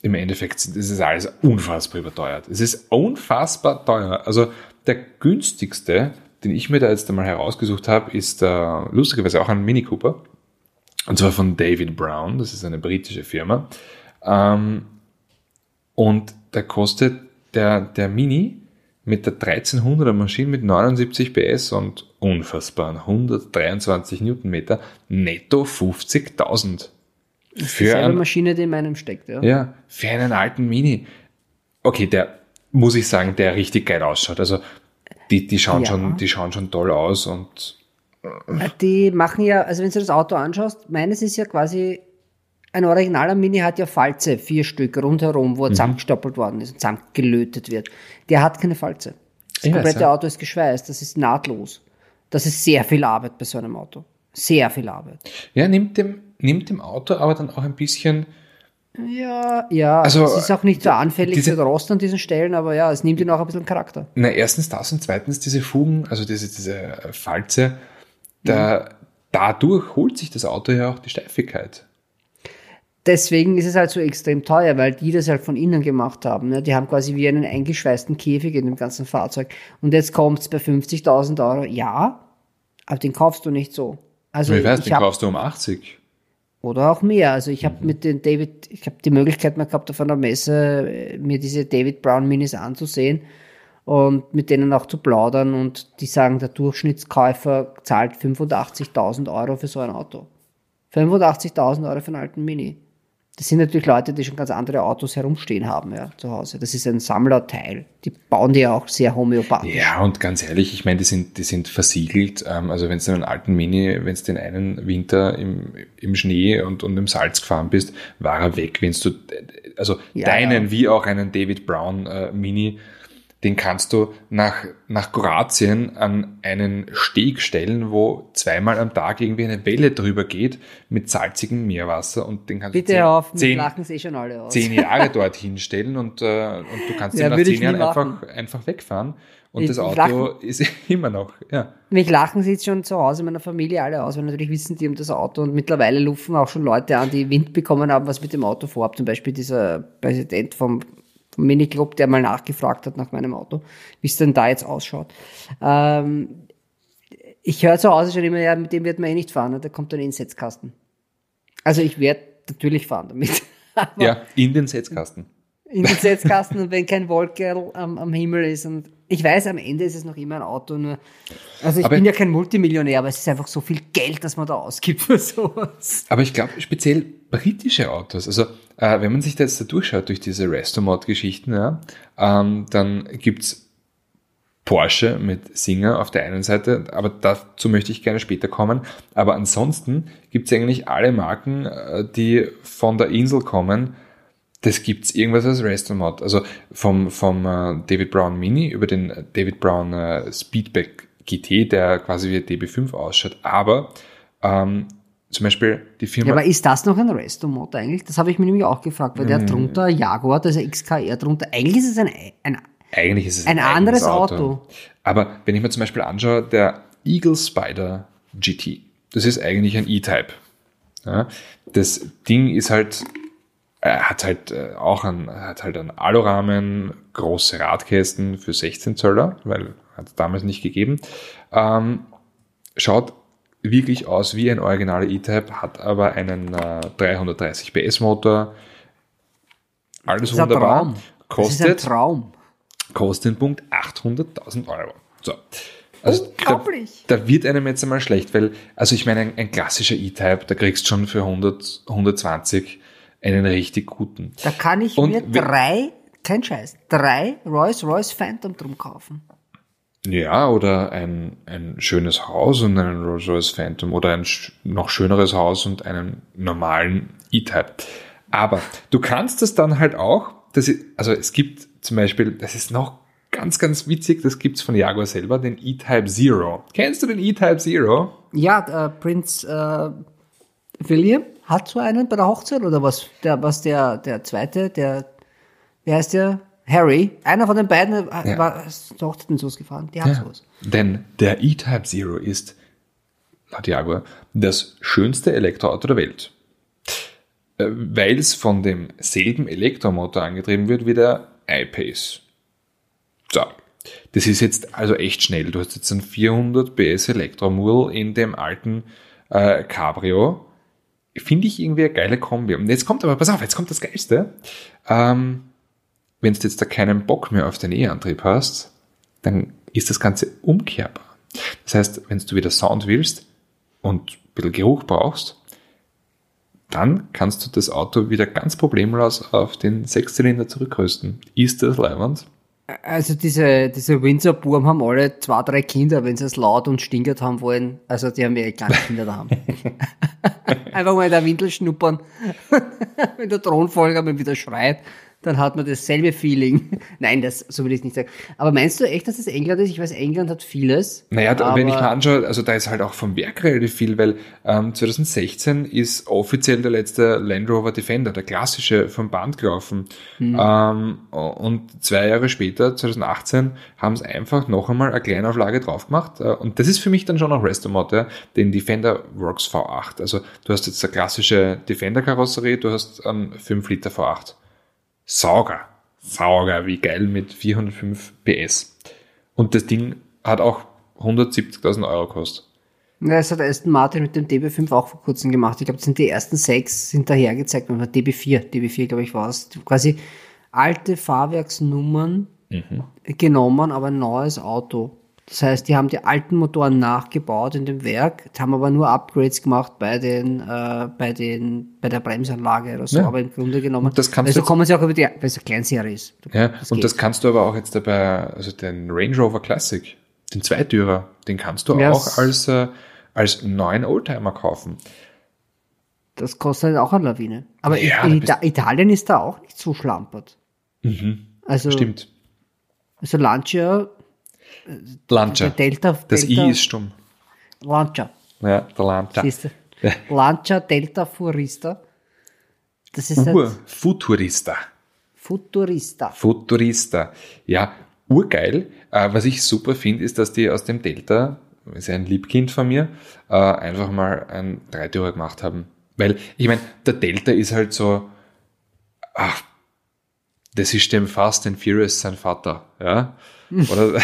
im Endeffekt ist es alles unfassbar überteuert. Es ist unfassbar teuer. Also der günstigste, den ich mir da jetzt einmal herausgesucht habe, ist äh, lustigerweise auch ein Mini Cooper. Und zwar von David Brown. Das ist eine britische Firma. Ähm, und da kostet der, der Mini mit der 1300er Maschine mit 79 PS und unfassbaren 123 Newtonmeter netto 50.000. Für einen, Maschine, die in meinem steckt, ja. ja, für einen alten Mini. Okay, der muss ich sagen, der richtig geil ausschaut. Also die, die schauen Ja. schon, die schauen schon toll aus und Die machen ja, also wenn du das Auto anschaust, meines ist ja quasi, ein originaler Mini hat ja Falze, vier Stück rundherum, Mhm. wo er zusammengestoppelt worden ist und zusammengelötet wird. Der hat keine Falze. Das Ich weiß, komplette ja. Auto ist geschweißt, das ist nahtlos. Das ist sehr viel Arbeit bei so einem Auto. Sehr viel Arbeit. ja, nimmt dem, nimmt dem Auto aber dann auch ein bisschen Ja, ja, Also, es ist auch nicht so anfällig diese- für Rost an diesen Stellen, aber ja, es nimmt ihn auch ein bisschen Charakter. Na, erstens das und zweitens diese Fugen, also diese, diese Falze, da, dadurch holt sich das Auto ja auch die Steifigkeit. Deswegen ist es halt so extrem teuer, weil die das halt von innen gemacht haben. Ne? Die haben quasi wie einen eingeschweißten Käfig in dem ganzen Fahrzeug. Und jetzt kommt's bei 50.000 Euro. Ja, aber den kaufst du nicht so. Also ich weiß, ich den hab, kaufst du um 80. Oder auch mehr. Also ich habe mit den David, ich habe die Möglichkeit mal gehabt, auf einer Messe äh, mir diese David Brown Minis anzusehen und mit denen auch zu plaudern und die sagen, der Durchschnittskäufer zahlt 85.000 Euro für so ein Auto. 85.000 Euro für einen alten Mini. Das sind natürlich Leute, die schon ganz andere Autos herumstehen haben, ja, zu Hause. Das ist ein Sammlerteil. Die bauen die ja auch sehr homöopathisch. Ja, und ganz ehrlich, ich meine, die sind, die sind versiegelt. Ähm, also wenn du einen alten Mini, wenn du den einen Winter im, im Schnee und, und im Salz gefahren bist, war er weg. Wenn du, also Ja, deinen ja. wie auch einen David Brown äh, Mini, den kannst du nach, nach Kroatien an einen Steg stellen, wo zweimal am Tag irgendwie eine Welle drüber geht mit salzigem Meerwasser und den kannst Bitte du zehn, auf, zehn, lachen eh schon alle aus. zehn Jahre dorthin stellen und, äh, und du kannst Ja, ihn nach zehn Jahren einfach, einfach wegfahren. Und Ich- das Auto lachen. ist immer noch, ja. Mich lachen sie jetzt schon zu Hause in meiner Familie alle aus, weil natürlich wissen die um das Auto und mittlerweile lufen auch schon Leute an, die Wind bekommen haben, was mit dem Auto vorhabt. Zum Beispiel dieser Präsident vom, vom Miniclub, der mal nachgefragt hat nach meinem Auto, wie es denn da jetzt ausschaut. Ähm, ich höre zu Hause schon immer, ja, mit dem wird man eh nicht fahren, da kommt dann eh ein Setzkasten. Also ich werde natürlich fahren damit. Ja, in den Setzkasten. In den Setzkasten und wenn kein Wolkerl am, am Himmel ist. Und ich weiß, am Ende ist es noch immer ein Auto, nur. Also ich Aber- bin ja kein Multimillionär, aber es ist einfach so viel Geld, dass man da ausgibt für sowas. Aber ich glaube, speziell britische Autos, also äh, wenn man sich da jetzt da durchschaut durch diese Restomod-Geschichten, ja, ähm, dann gibt's Porsche mit Singer auf der einen Seite, aber dazu möchte ich gerne später kommen. Aber ansonsten gibt's eigentlich alle Marken, äh, die von der Insel kommen, das gibt's irgendwas als Restomod. Also vom, vom äh, David Brown Mini über den äh, David Brown äh, Speedback GT, der quasi wie ein DB5 ausschaut. Aber ähm, zum Beispiel die Firma. Ja, aber ist das noch ein Resto-Motor eigentlich? Das habe ich mir nämlich auch gefragt, weil der Hm. drunter Jaguar, da ist ein XKR drunter. Eigentlich ist es ein, ein Eigentlich ist es Ein eigenes anderes Auto. Aber wenn ich mir zum Beispiel anschaue, der Eagle Spider GT, das ist eigentlich ein E-Type. Ja, das Ding ist halt, er hat halt äh, auch ein, hat halt einen Alurahmen, große Radkästen für 16 Zöller, weil hat es damals nicht gegeben. Ähm, schaut wirklich aus wie ein originaler E-Type, hat aber einen äh, 330 PS Motor. Alles ist ein wunderbar. Traum. Ist ein Kostet Traum. kostet den Punkt 800.000 Euro. So. Also Unglaublich. Da, da wird einem jetzt einmal schlecht, weil, also ich meine, ein, ein klassischer E-Type, da kriegst du schon für 100, 120 einen richtig guten. Da kann ich Und mir drei, kein Scheiß, drei Rolls-Royce Phantom drum kaufen. Ja, oder ein, ein schönes Haus und einen Rolls-Royce Phantom oder ein noch schöneres Haus und einen normalen E-Type. Aber du kannst das dann halt auch, das ist, also es gibt zum Beispiel, das ist noch ganz, ganz witzig, das gibt's von Jaguar selber, den E-Type Zero. Kennst du den E-Type Zero? Ja, äh, Prinz äh, William hat so einen bei der Hochzeit oder was? Der, was der, der zweite, der, wie heißt der? Harry, einer von den beiden äh, Ja. war zur Hochzeit ins Los gefahren. Der hat sowas. Denn der E-Type Zero ist, laut Jaguar, das schönste Elektroauto der Welt. Äh, Weil es von demselben Elektromotor angetrieben wird wie der I-Pace. So. Das ist jetzt also echt schnell. Du hast jetzt einen 400 PS Elektromurl in dem alten äh, Cabrio. Finde ich irgendwie eine geile Kombi. Und jetzt kommt aber, pass auf, jetzt kommt das Geilste. Ähm, wenn du jetzt da keinen Bock mehr auf den E-Antrieb hast, dann ist das Ganze umkehrbar. Das heißt, wenn du wieder Sound willst und ein bisschen Geruch brauchst, dann kannst du das Auto wieder ganz problemlos auf den Sechszylinder zurückrüsten. Ist das leibend? Also diese, diese Windsor-Buben haben alle zwei, drei Kinder, wenn sie es laut und stinkert haben wollen. Also die haben ja kleine Kinder daheim. Einfach mal in der Windel schnuppern. wenn der Thronfolger mal wieder schreit, dann hat man dasselbe Feeling. Nein, das, so will ich es nicht sagen. Aber meinst du echt, dass es England ist? Ich weiß, England hat vieles. Naja, da, wenn ich mir anschaue, also da ist halt auch vom Werk relativ viel, weil ähm, 2016 ist offiziell der letzte Land Rover Defender, der klassische, vom Band gelaufen. Ähm, und zwei Jahre später, 2018, haben es einfach noch einmal eine Kleinauflage drauf gemacht. Äh, und das ist für mich dann schon noch Restomod, ja, den Defender Works V8. Also du hast jetzt eine klassische Defender-Karosserie, du hast einen 5 Liter V8. Sauger. Sauger, wie geil mit 405 PS. Und das Ding hat auch 170.000 Euro gekostet. Ja, das hat Aston Martin mit dem DB5 auch vor kurzem gemacht. Ich glaube, das sind die ersten sechs sind daher gezeigt worden. DB4, DB4, glaube ich, war es. Quasi alte Fahrwerksnummern genommen, aber ein neues Auto. Das heißt, die haben die alten Motoren nachgebaut in dem Werk, haben aber nur Upgrades gemacht bei den, äh, bei den, bei der Bremsanlage oder so. Ja. Aber im Grunde genommen, Und das kannst also du kommen sie auch über die, weil es eine Kleinserie ist. Ja, Das und geht. das kannst du aber auch jetzt dabei, also den Range Rover Classic, den Zweitürer, den kannst du Ja, auch als, äh, als neuen Oldtimer kaufen. Das kostet halt auch eine Lawine. Aber Ja, in Ita Italien ist da auch nicht so schlampert. Also, Stimmt. also Lancia, Lancia. Delta, Das Delta I ist stumm. Lancia, Ja, der Lancia. siehst du? Lancia Delta Furista. Das ist Ur, halt Futurista. Futurista. Futurista. Ja, urgeil. Äh, was ich super finde, ist, dass die aus dem Delta, ist ja ein Liebkind von mir, äh, einfach mal ein Dreitürer gemacht haben. Weil, ich meine, der Delta ist halt so, ach, das ist dem Fast and Furious sein Vater, ja. Oder,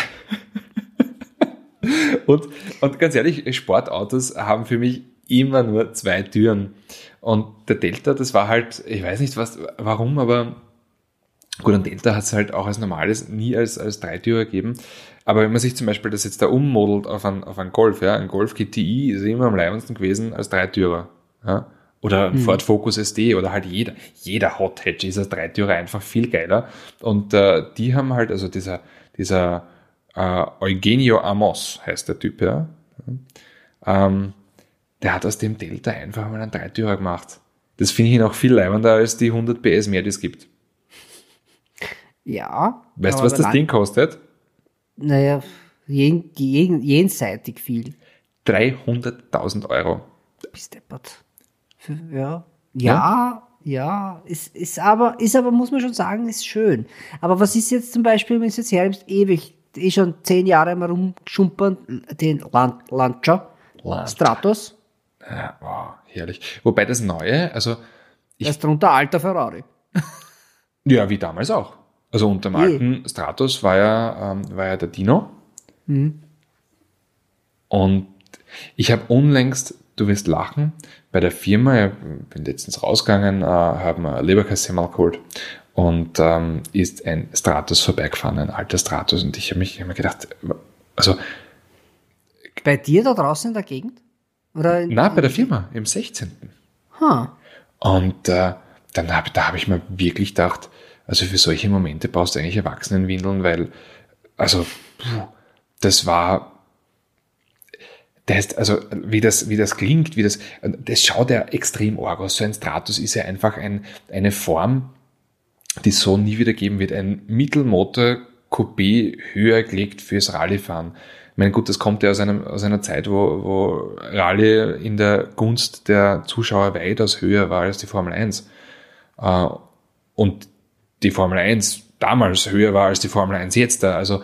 und, und ganz ehrlich, Sportautos haben für mich immer nur zwei Türen. Und der Delta, das war halt, ich weiß nicht was, warum, aber Gut, und Delta hat es halt auch als normales nie als, als Dreitürer gegeben. Aber wenn man sich zum Beispiel das jetzt da ummodelt auf einen, auf einen Golf, ja, ein Golf GTI ist immer am leibendsten gewesen als Dreitürer. Ja. Oder ein Ford Focus SD oder halt jeder, jeder Hot Hatch ist als Dreitürer einfach viel geiler. Und äh, die haben halt, also dieser, dieser äh, Eugenio Amos heißt der Typ, ja. Ähm, der hat aus dem Delta einfach mal einen Dreitürer gemacht. Das finde ich noch viel leibender als die 100 PS mehr, die es gibt. Ja. Weißt du, was das Ding kostet? Naja, jen, jen, jenseitig viel. 300.000 Euro. Bist deppert. Für- Ja. Ja, ja, ist, ist aber, ist aber, muss man schon sagen, ist schön. Aber was ist jetzt zum Beispiel, wenn du jetzt hernimmst, ewig, eh schon zehn Jahre mal rumschumpern, den Lan Lancia. Stratos, Ja, wow, herrlich. Wobei das Neue, also da ist drunter alter Ferrari. ja, wie damals auch. Also unter dem alten Stratos war ja, ähm, war ja der Dino. Und ich habe unlängst, du wirst lachen, bei der Firma, ich bin letztens rausgegangen, äh, haben wir Leberkassemmel geholt und ähm, ist ein Stratos vorbeigefahren, ein alter Stratos. Und ich habe mich hab mir gedacht, also Bei dir da draußen in der Gegend? Oder in, na, bei der Firma, im 16. Ha. Und äh, dann hab, da habe ich mir wirklich gedacht, also für solche Momente brauchst du eigentlich Erwachsenenwindeln, weil, also, das war, das also wie das, wie das klingt, wie das, das schaut ja extrem arg aus. So ein Stratus ist ja einfach ein, eine Form, die es so nie wieder geben wird. Ein Mittelmotor Coupé höher gelegt fürs Rallyefahren. Ich meine, gut, das kommt ja aus, einem, aus einer Zeit, wo, wo Rallye in der Gunst der Zuschauer weitaus höher war als die Formel 1. Äh, und die Formel 1 damals höher war als die Formel 1 jetzt. Da. Also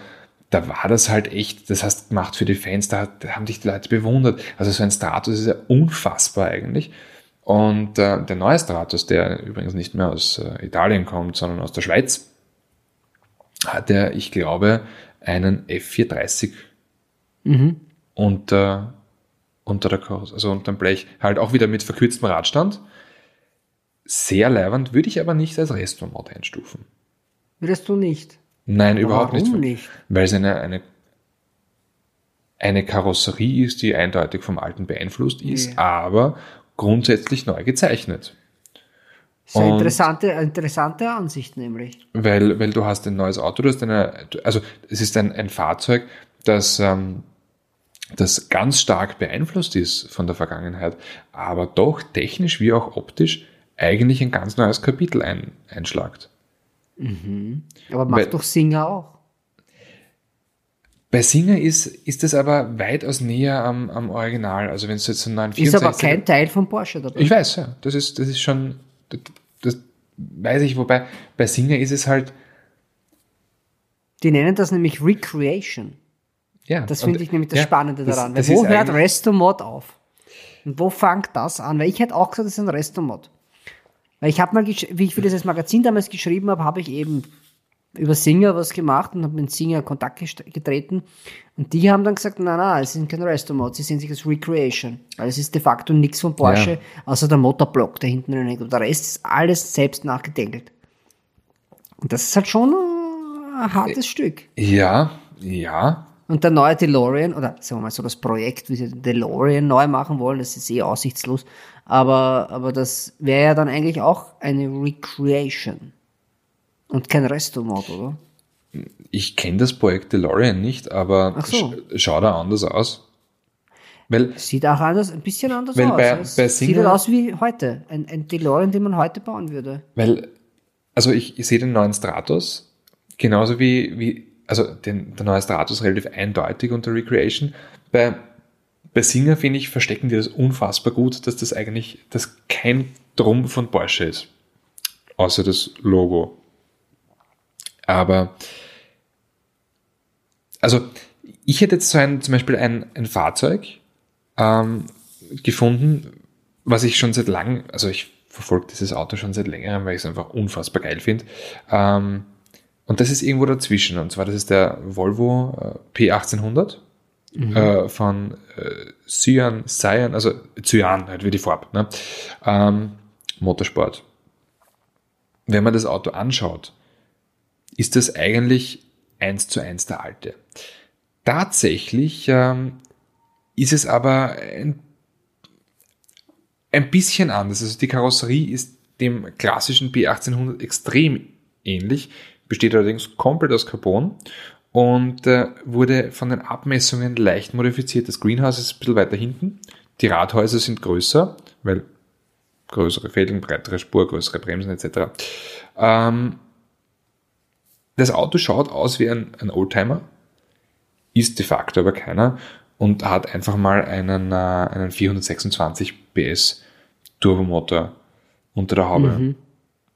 da war das halt echt, das hast du gemacht für die Fans, da, haben dich die Leute bewundert. Also so ein Stratus ist ja unfassbar eigentlich. Und äh, der neue Stratus, der übrigens nicht mehr aus äh, Italien kommt, sondern aus der Schweiz, hat er, ich glaube, einen F430 unter, unter der Karosse, also unter dem Blech. Halt auch wieder mit verkürztem Radstand. Sehr leibend, würde ich aber nicht als Restaurant einstufen. Würdest du nicht? Nein, überhaupt Warum nicht. nicht? Weil es eine, eine, eine Karosserie ist, die eindeutig vom Alten beeinflusst ist, Ja. aber grundsätzlich neu gezeichnet. Das ist eine Und- interessante, interessante Ansicht nämlich. Weil, weil du hast ein neues Auto, du hast eine, also es ist ein, ein Fahrzeug, das, ähm, das ganz stark beeinflusst ist von der Vergangenheit, aber doch technisch wie auch optisch eigentlich ein ganz neues Kapitel ein, einschlagt. Aber Weil- macht doch Singer auch. Bei Singer ist, ist es aber weitaus näher am, am Original. Also wenn es jetzt einen neuen Ist aber 64er kein Teil von Porsche dabei. Ich weiß, ja. Das ist, das ist schon, das, das weiß ich, wobei bei Singer ist es halt, Die nennen das nämlich Recreation. ja. Das finde ich nämlich das ja, Spannende das- daran. Das Weil wo hört Restomod auf? Und wo fängt das an? Weil ich hätte auch gesagt, das ist ein Restomod. Weil ich habe mal, wie ich für dieses Magazin damals geschrieben habe, habe ich eben über Singer was gemacht und habe mit Singer in Kontakt getreten. Und die haben dann gesagt, na, na, es sind keine Resto-Mods, sie sehen sich als Recreation. Weil es ist de facto nichts von Porsche, Ja. außer der Motorblock, der hinten drin hängt. Und der Rest ist alles selbst nachgedengelt. Und das ist halt schon ein hartes Stück. Ja, ja. Und der neue DeLorean, oder sagen wir mal so das Projekt, wie sie den DeLorean neu machen wollen, das ist eh aussichtslos. Aber, aber das wäre ja dann eigentlich auch eine Recreation. Und kein Resto-Mod, oder? Ich kenne das Projekt DeLorean nicht, aber so. sch schaut er anders aus. Weil, Sieht auch anders, ein bisschen anders aus. bei- bei sieht halt aus wie heute. Ein, ein DeLorean, den man heute bauen würde. weil, also ich, ich sehe den neuen Stratos genauso wie, wie also den, der neue Stratos relativ eindeutig unter Recreation. Bei, bei Singer, finde ich, verstecken die das unfassbar gut, dass das eigentlich das kein Drum von Porsche ist. Außer das Logo. Aber, also, ich hätte jetzt so ein, zum Beispiel ein, ein Fahrzeug ähm, gefunden, was ich schon seit langem, also ich verfolge dieses Auto schon seit längerem, weil ich es einfach unfassbar geil finde. Ähm, und das ist irgendwo dazwischen. Und zwar, das ist der Volvo äh, P1800 äh, von äh, Cyan, Cyan, also Cyan, halt wie die Farbe, ne? ähm, Motorsport. Wenn man das Auto anschaut, ist das eigentlich eins zu eins der alte. Tatsächlich ähm, ist es aber ein, ein bisschen anders. Also die Karosserie ist dem klassischen P1800 extrem ähnlich, besteht allerdings komplett aus Carbon und äh, wurde von den Abmessungen leicht modifiziert. Das Greenhouse ist ein bisschen weiter hinten. Die Radhäuser sind größer, weil größere Felgen, breitere Spur, größere Bremsen etc. Ähm, das Auto schaut aus wie ein, ein Oldtimer, ist de facto aber keiner und hat einfach mal einen, äh, einen 426 PS Turbomotor unter der Haube.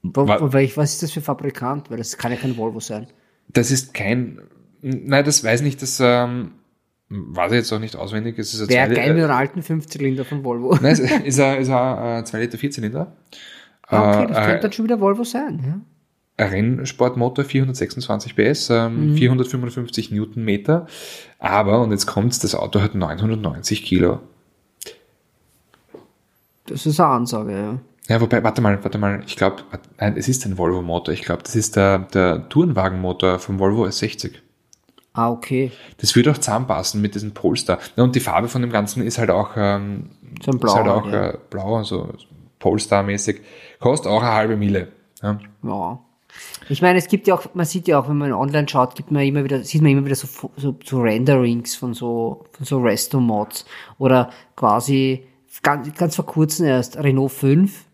Wo, Wa- wo, welch- was ist das für Fabrikant? Weil das kann ja kein Volvo sein. Das ist kein, nein, das weiß nicht, das ähm, weiß ich jetzt auch nicht auswendig. Es ist ein Wäre geil mit einem alten Fünfzylinder von Volvo. Nein, es ist ein, ist ein äh, 2 Liter Vierzylinder. Ah, okay, das Äh, könnte dann schon wieder Volvo sein. Rennsportmotor, 426 PS, ähm, 455 Newtonmeter. Aber, und jetzt kommt's, das Auto hat 990 Kilo. Das ist eine Ansage, ja. Ja, wobei, warte mal, warte mal, ich glaube, nein, es ist ein Volvo-Motor. Ich glaube, das ist der, der Tourenwagenmotor vom Volvo S60. Ah, okay. Das würde auch zusammenpassen mit diesem Polestar. Ja, und die Farbe von dem Ganzen ist halt auch, ähm, So ein ist halt Blau, auch ja. äh, blau, also Polestar-mäßig. Kostet auch eine halbe Mille. Ja. Ja. Ich meine, es gibt ja auch, man sieht ja auch, wenn man online schaut, gibt man immer wieder, sieht man immer wieder so, so, so Renderings von so, von so Resto-Mods. Oder quasi, ganz, ganz vor kurzem erst, Renault 5.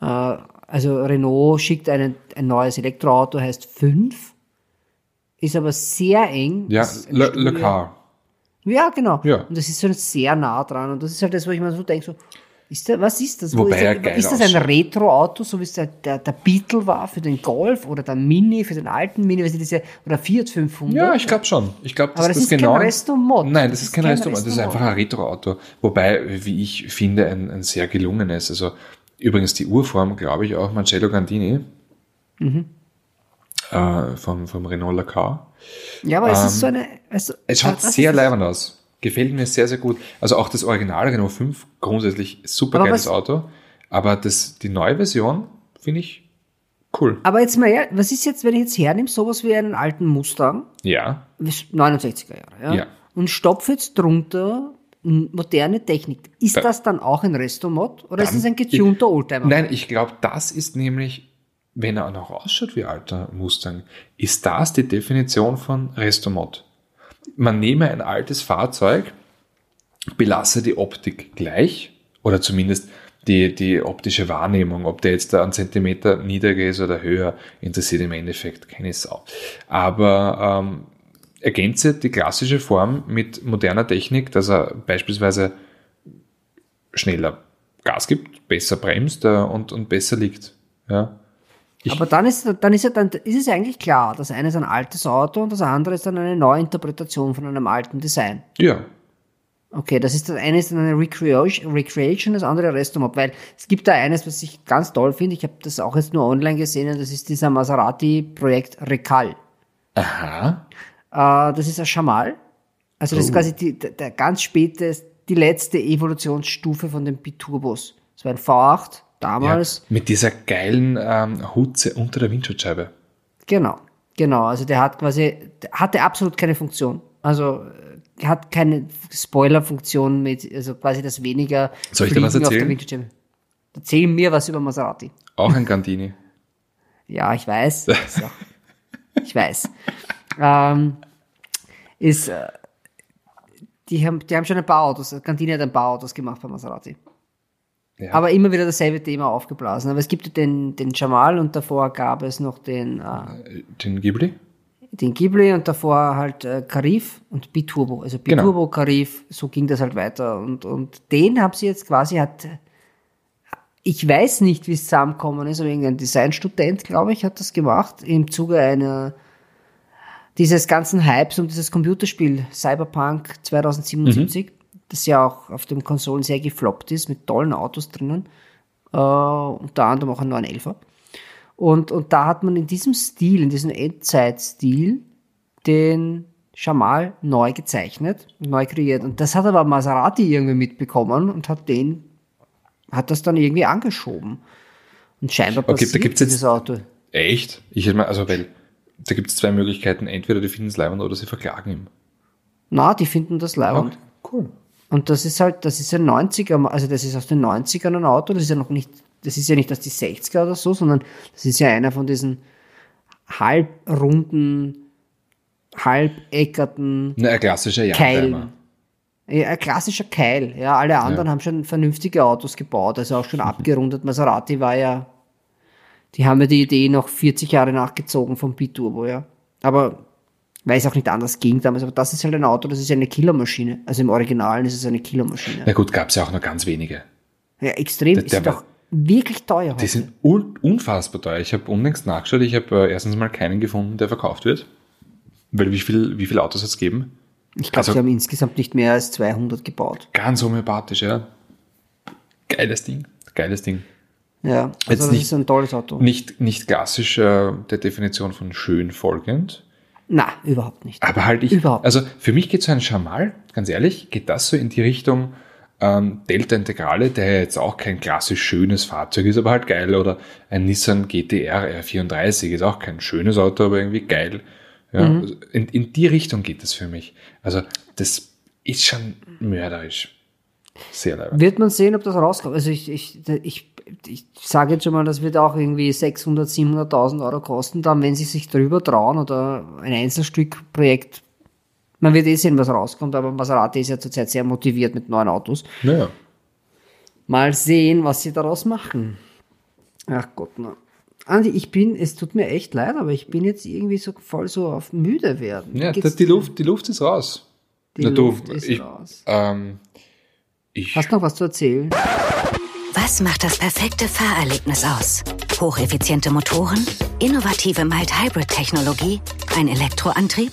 Äh, also Renault schickt einen, ein neues Elektroauto, heißt 5. Ist aber sehr eng. Ja, Le, Le Car. Ja, genau. Ja. Und das ist so sehr nah dran. Und das ist halt das, wo ich mir so denke, so, ist der, was ist das? Wo Wobei ist, er der, ist das ein. Retro-Auto, so wie es der, der, der Beetle war für den Golf oder der Mini für den alten Mini, weißt du, diese, oder Fiat 500? Ja, ich glaube schon. Ich glaube, dass Aber das das ist kein genau. Resto-Mod. Nein, das ist kein kein Resto-Mod. Das ist einfach ein Retro-Auto. Wobei, wie ich finde, ein, ein sehr gelungenes. Also übrigens die Urform, glaube ich, auch Marcello Gandini. Mhm. Äh, vom, vom Renault Le Car. Ja, aber es ist so eine, also, Ähm, Es schaut sehr das? leibend aus. Gefällt mir sehr, sehr gut. Also auch das Original Renault 5, grundsätzlich super Aber geiles was- Auto. Aber das, die neue Version finde ich cool. Aber jetzt mal, ehrlich, was ist jetzt, wenn ich jetzt hernehme, sowas wie einen alten Mustang, Ja. 69er Jahre, ja, Ja. und stopfe jetzt drunter moderne Technik. Ist Da- das dann auch ein Resto-Mod oder ist Dann- das ein getunter Oldtimer? Nein, ich glaube, das ist nämlich, wenn er auch noch ausschaut wie alter Mustang, ist das die Definition von Restomod. Man nehme ein altes Fahrzeug, belasse die Optik gleich oder zumindest die, die optische Wahrnehmung, ob der jetzt da einen Zentimeter niedriger ist oder höher, interessiert im Endeffekt keine Sau. Aber ähm, ergänze die klassische Form mit moderner Technik, dass er beispielsweise schneller Gas gibt, besser bremst äh, und, und besser liegt. Ja. Ich- Aber dann ist, dann ist ja dann ist es ja eigentlich klar, das eine ist ein altes Auto und das andere ist dann eine Neuinterpretation von einem alten Design. ja. Okay, das ist das eine ist eine Recreation, Recreation das andere Restaurant, weil es gibt da eines, was ich ganz toll finde. Ich habe das auch jetzt nur online gesehen und das ist dieser Maserati-Projekt Recal. Aha. Äh, das ist ein Schamal. Also das ist quasi die, der, der ganz späte, die letzte Evolutionsstufe von den Biturbos. Das war ein V8 damals. Ja, mit dieser geilen ähm, Hutze unter der Windschutzscheibe. Genau, genau. Also der hat quasi, der hatte absolut keine Funktion. Also äh, hat keine Spoiler-Funktion mit, also quasi das weniger Soll ich dir was Fliegen auf der erzählen? Windschutzscheibe. Erzähl mir was über Maserati. Auch ein Gandini. Ja, ich weiß. Ja- ich weiß. Ähm, ist, äh, die haben, die haben schon ein paar Autos, Cantini hat ein paar Autos gemacht bei Maserati. Ja. Aber immer wieder dasselbe Thema aufgeblasen. Aber es gibt den, den Jamal und davor gab es noch den, äh, Den Ghibli? den Ghibli und davor halt äh, Karif und Biturbo. Also Genau. Biturbo, Karif, so ging das halt weiter. Und, und den haben sie jetzt quasi, hat, ich weiß nicht, wie es zusammengekommen ist, aber irgendein Designstudent, glaube ich, hat das gemacht im Zuge einer, dieses ganzen Hypes um dieses Computerspiel Cyberpunk 2077, das ja auch auf den Konsolen sehr gefloppt ist, mit tollen Autos drinnen, äh, unter anderem auch ein 911er. Und, und da hat man in diesem Stil, in diesem Endzeit-Stil, den Jamal neu gezeichnet, neu kreiert. Und das hat aber Maserati irgendwie mitbekommen und hat den, hat das dann irgendwie angeschoben. Und scheinbar Okay, da passiert gibt's jetzt- dieses Auto. Echt? Ich hätte mal, also weil da gibt es zwei Möglichkeiten. Entweder die finden es leibend oder sie verklagen ihn. Na, die finden das leibend. cool. Und das ist halt, das ist ein 90er, also das ist aus den 90ern ein Auto, das ist ja noch nicht, das ist ja nicht aus die 60er oder so, sondern das ist ja einer von diesen halbrunden, halbeckerten Na, ein klassischer Keilen. Ja, ein klassischer Keil. Ja, alle anderen haben schon vernünftige Autos gebaut, also auch schon abgerundet. Maserati war ja, die haben ja die Idee noch 40 Jahre nachgezogen vom Biturbo, ja. Aber weil es auch nicht anders ging damals, aber das ist halt ein Auto, das ist eine Killermaschine. Also im Originalen ist es eine Killermaschine. Na gut, gab es ja auch nur ganz wenige. Ja, extrem. Der- Die der sind war- doch wirklich teuer. Die heute. sind un unfassbar teuer. Ich habe unlängst nachgeschaut. Ich habe äh, erstens mal keinen gefunden, der verkauft wird. Weil wie viel, wie viele Autos hat es geben? Ich glaube, also- sie haben insgesamt nicht mehr als 200 gebaut. Ganz homöopathisch, ja. Geiles Ding. Geiles Ding. Ja, Jetzt also das nicht- ist ein tolles Auto. Nicht, nicht klassisch äh, der Definition von schön folgend. Na, überhaupt nicht. Aber halt ich, Überhaupt also für mich geht so ein Schamal, ganz ehrlich, geht das so in die Richtung ähm, Delta Integrale, der jetzt auch kein klassisch schönes Fahrzeug ist, aber halt geil. Oder ein Nissan GTR R34 ist auch kein schönes Auto, aber irgendwie geil. Ja, Mhm. also in, in die Richtung geht das für mich. Also das ist schon mörderisch. Sehr leid. Wird man sehen, ob das rauskommt. Also ich, ich, ich, ich sage jetzt schon mal, das wird auch irgendwie 600, 700.000 Euro kosten, dann, wenn sie sich drüber trauen oder ein Einzelstückprojekt. Man wird eh sehen, was rauskommt, aber Maserati ist ja zurzeit sehr motiviert mit neuen Autos. Naja. Mal sehen, was sie daraus machen. Ach Gott, na. Andi, ich bin, es tut mir echt leid, aber ich bin jetzt irgendwie so voll so auf müde werden. Ja, die dir? Luft, die Luft ist raus. Die Na, du, Luft ist ich, raus. Ähm, ich, Hast du noch was zu erzählen? Was macht das perfekte Fahrerlebnis aus? Hocheffiziente Motoren? Innovative Mild-Hybrid-Technologie? Ein Elektroantrieb?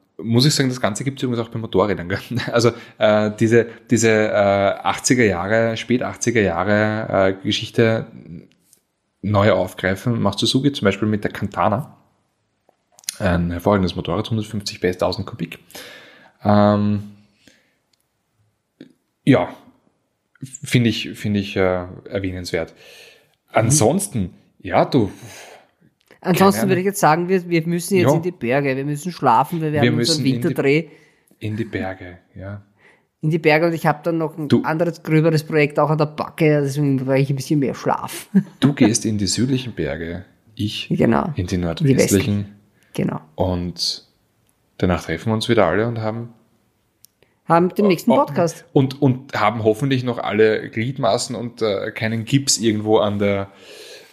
muss ich sagen, das Ganze gibt es übrigens auch bei Motorrädern. Gell? Also äh, diese, diese äh, 80er Jahre, spät 80er Jahre äh, Geschichte neu aufgreifen, macht Suzuki zum Beispiel mit der Cantana. Ein hervorragendes Motorrad, 150 PS, 1000 Kubik. Ähm, ja, finde ich, finde ich äh, erwähnenswert. Ansonsten, ja, du, Ansonsten würde ich jetzt sagen, wir, wir müssen jetzt Ja. in die Berge, wir müssen schlafen, wir, Wir haben unseren müssen in die- Winterdreh in die Berge, ja. in die Berge und ich habe dann noch ein Du- anderes gröberes Projekt auch an der Backe, deswegen brauche ich ein bisschen mehr Schlaf. Du gehst in die südlichen Berge, ich Genau. in die In die nordwestlichen genau. und danach treffen wir uns wieder alle und haben Haben den nächsten Oh, Podcast. und, und haben hoffentlich noch alle Gliedmaßen und äh, keinen Gips irgendwo an der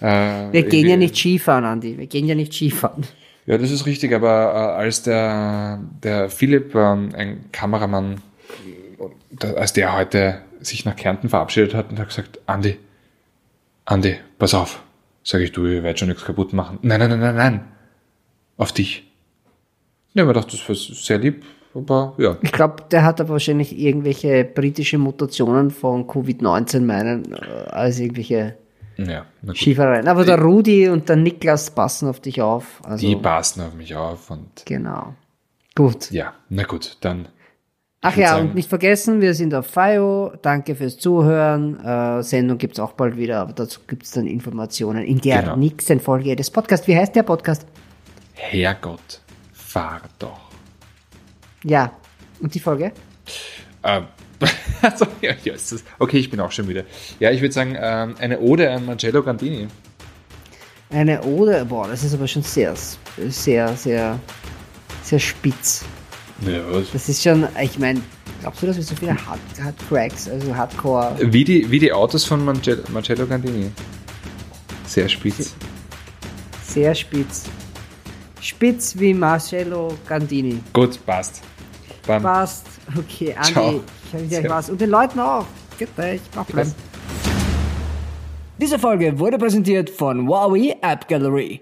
Äh, Wir gehen ja nicht Skifahren, Andi. Wir gehen ja nicht Skifahren. Ja, das ist richtig, aber äh, als der, der Philipp, ähm, ein Kameramann, da, als der heute sich nach Kärnten verabschiedet hat und hat gesagt, Andi, Andi, pass auf. Sag ich, du, ich werde schon nichts kaputt machen. Nein, nein, nein, nein, nein. Auf dich. Ja, mir gedacht, das war sehr lieb, aber ja. Ich glaube, der hat aber wahrscheinlich irgendwelche britische Mutationen von Covid-19 meinen, äh, als irgendwelche Ja. Skifahren. Aber der Rudi und der Niklas passen auf dich auf. Also, Die passen auf mich auf und genau. Gut. ja, na gut, dann Ach ja, sagen- und nicht vergessen, wir sind auf FIO. Danke fürs Zuhören. Äh, Sendung gibt's auch bald wieder, aber dazu gibt's dann Informationen in der Genau. nächsten Folge des Podcasts. Wie heißt der Podcast? Herrgott, fahr doch. Ja. Und die Folge? Ähm, also, okay, ich bin auch schon müde. Ja, ich würde sagen, ähm, eine Ode an Marcello Gandini. Eine Ode, boah, das ist aber schon sehr, sehr, sehr, sehr spitz. Ja, was? Das ist schon, ich meine, glaubst du, dass wir so viele Hard, Hard Cracks, also Hardcore, Wie die, wie die Autos von Marcello, Marcello Gandini. Sehr spitz. sehr spitz. Spitz wie Marcello Gandini. Gut, passt. Bam. Passt. Okay, Andi, Ciao. Ich habe Servus. was. Und den Leuten auch. Geht euch, mach bleiben. Diese Folge wurde präsentiert von Huawei App Gallery.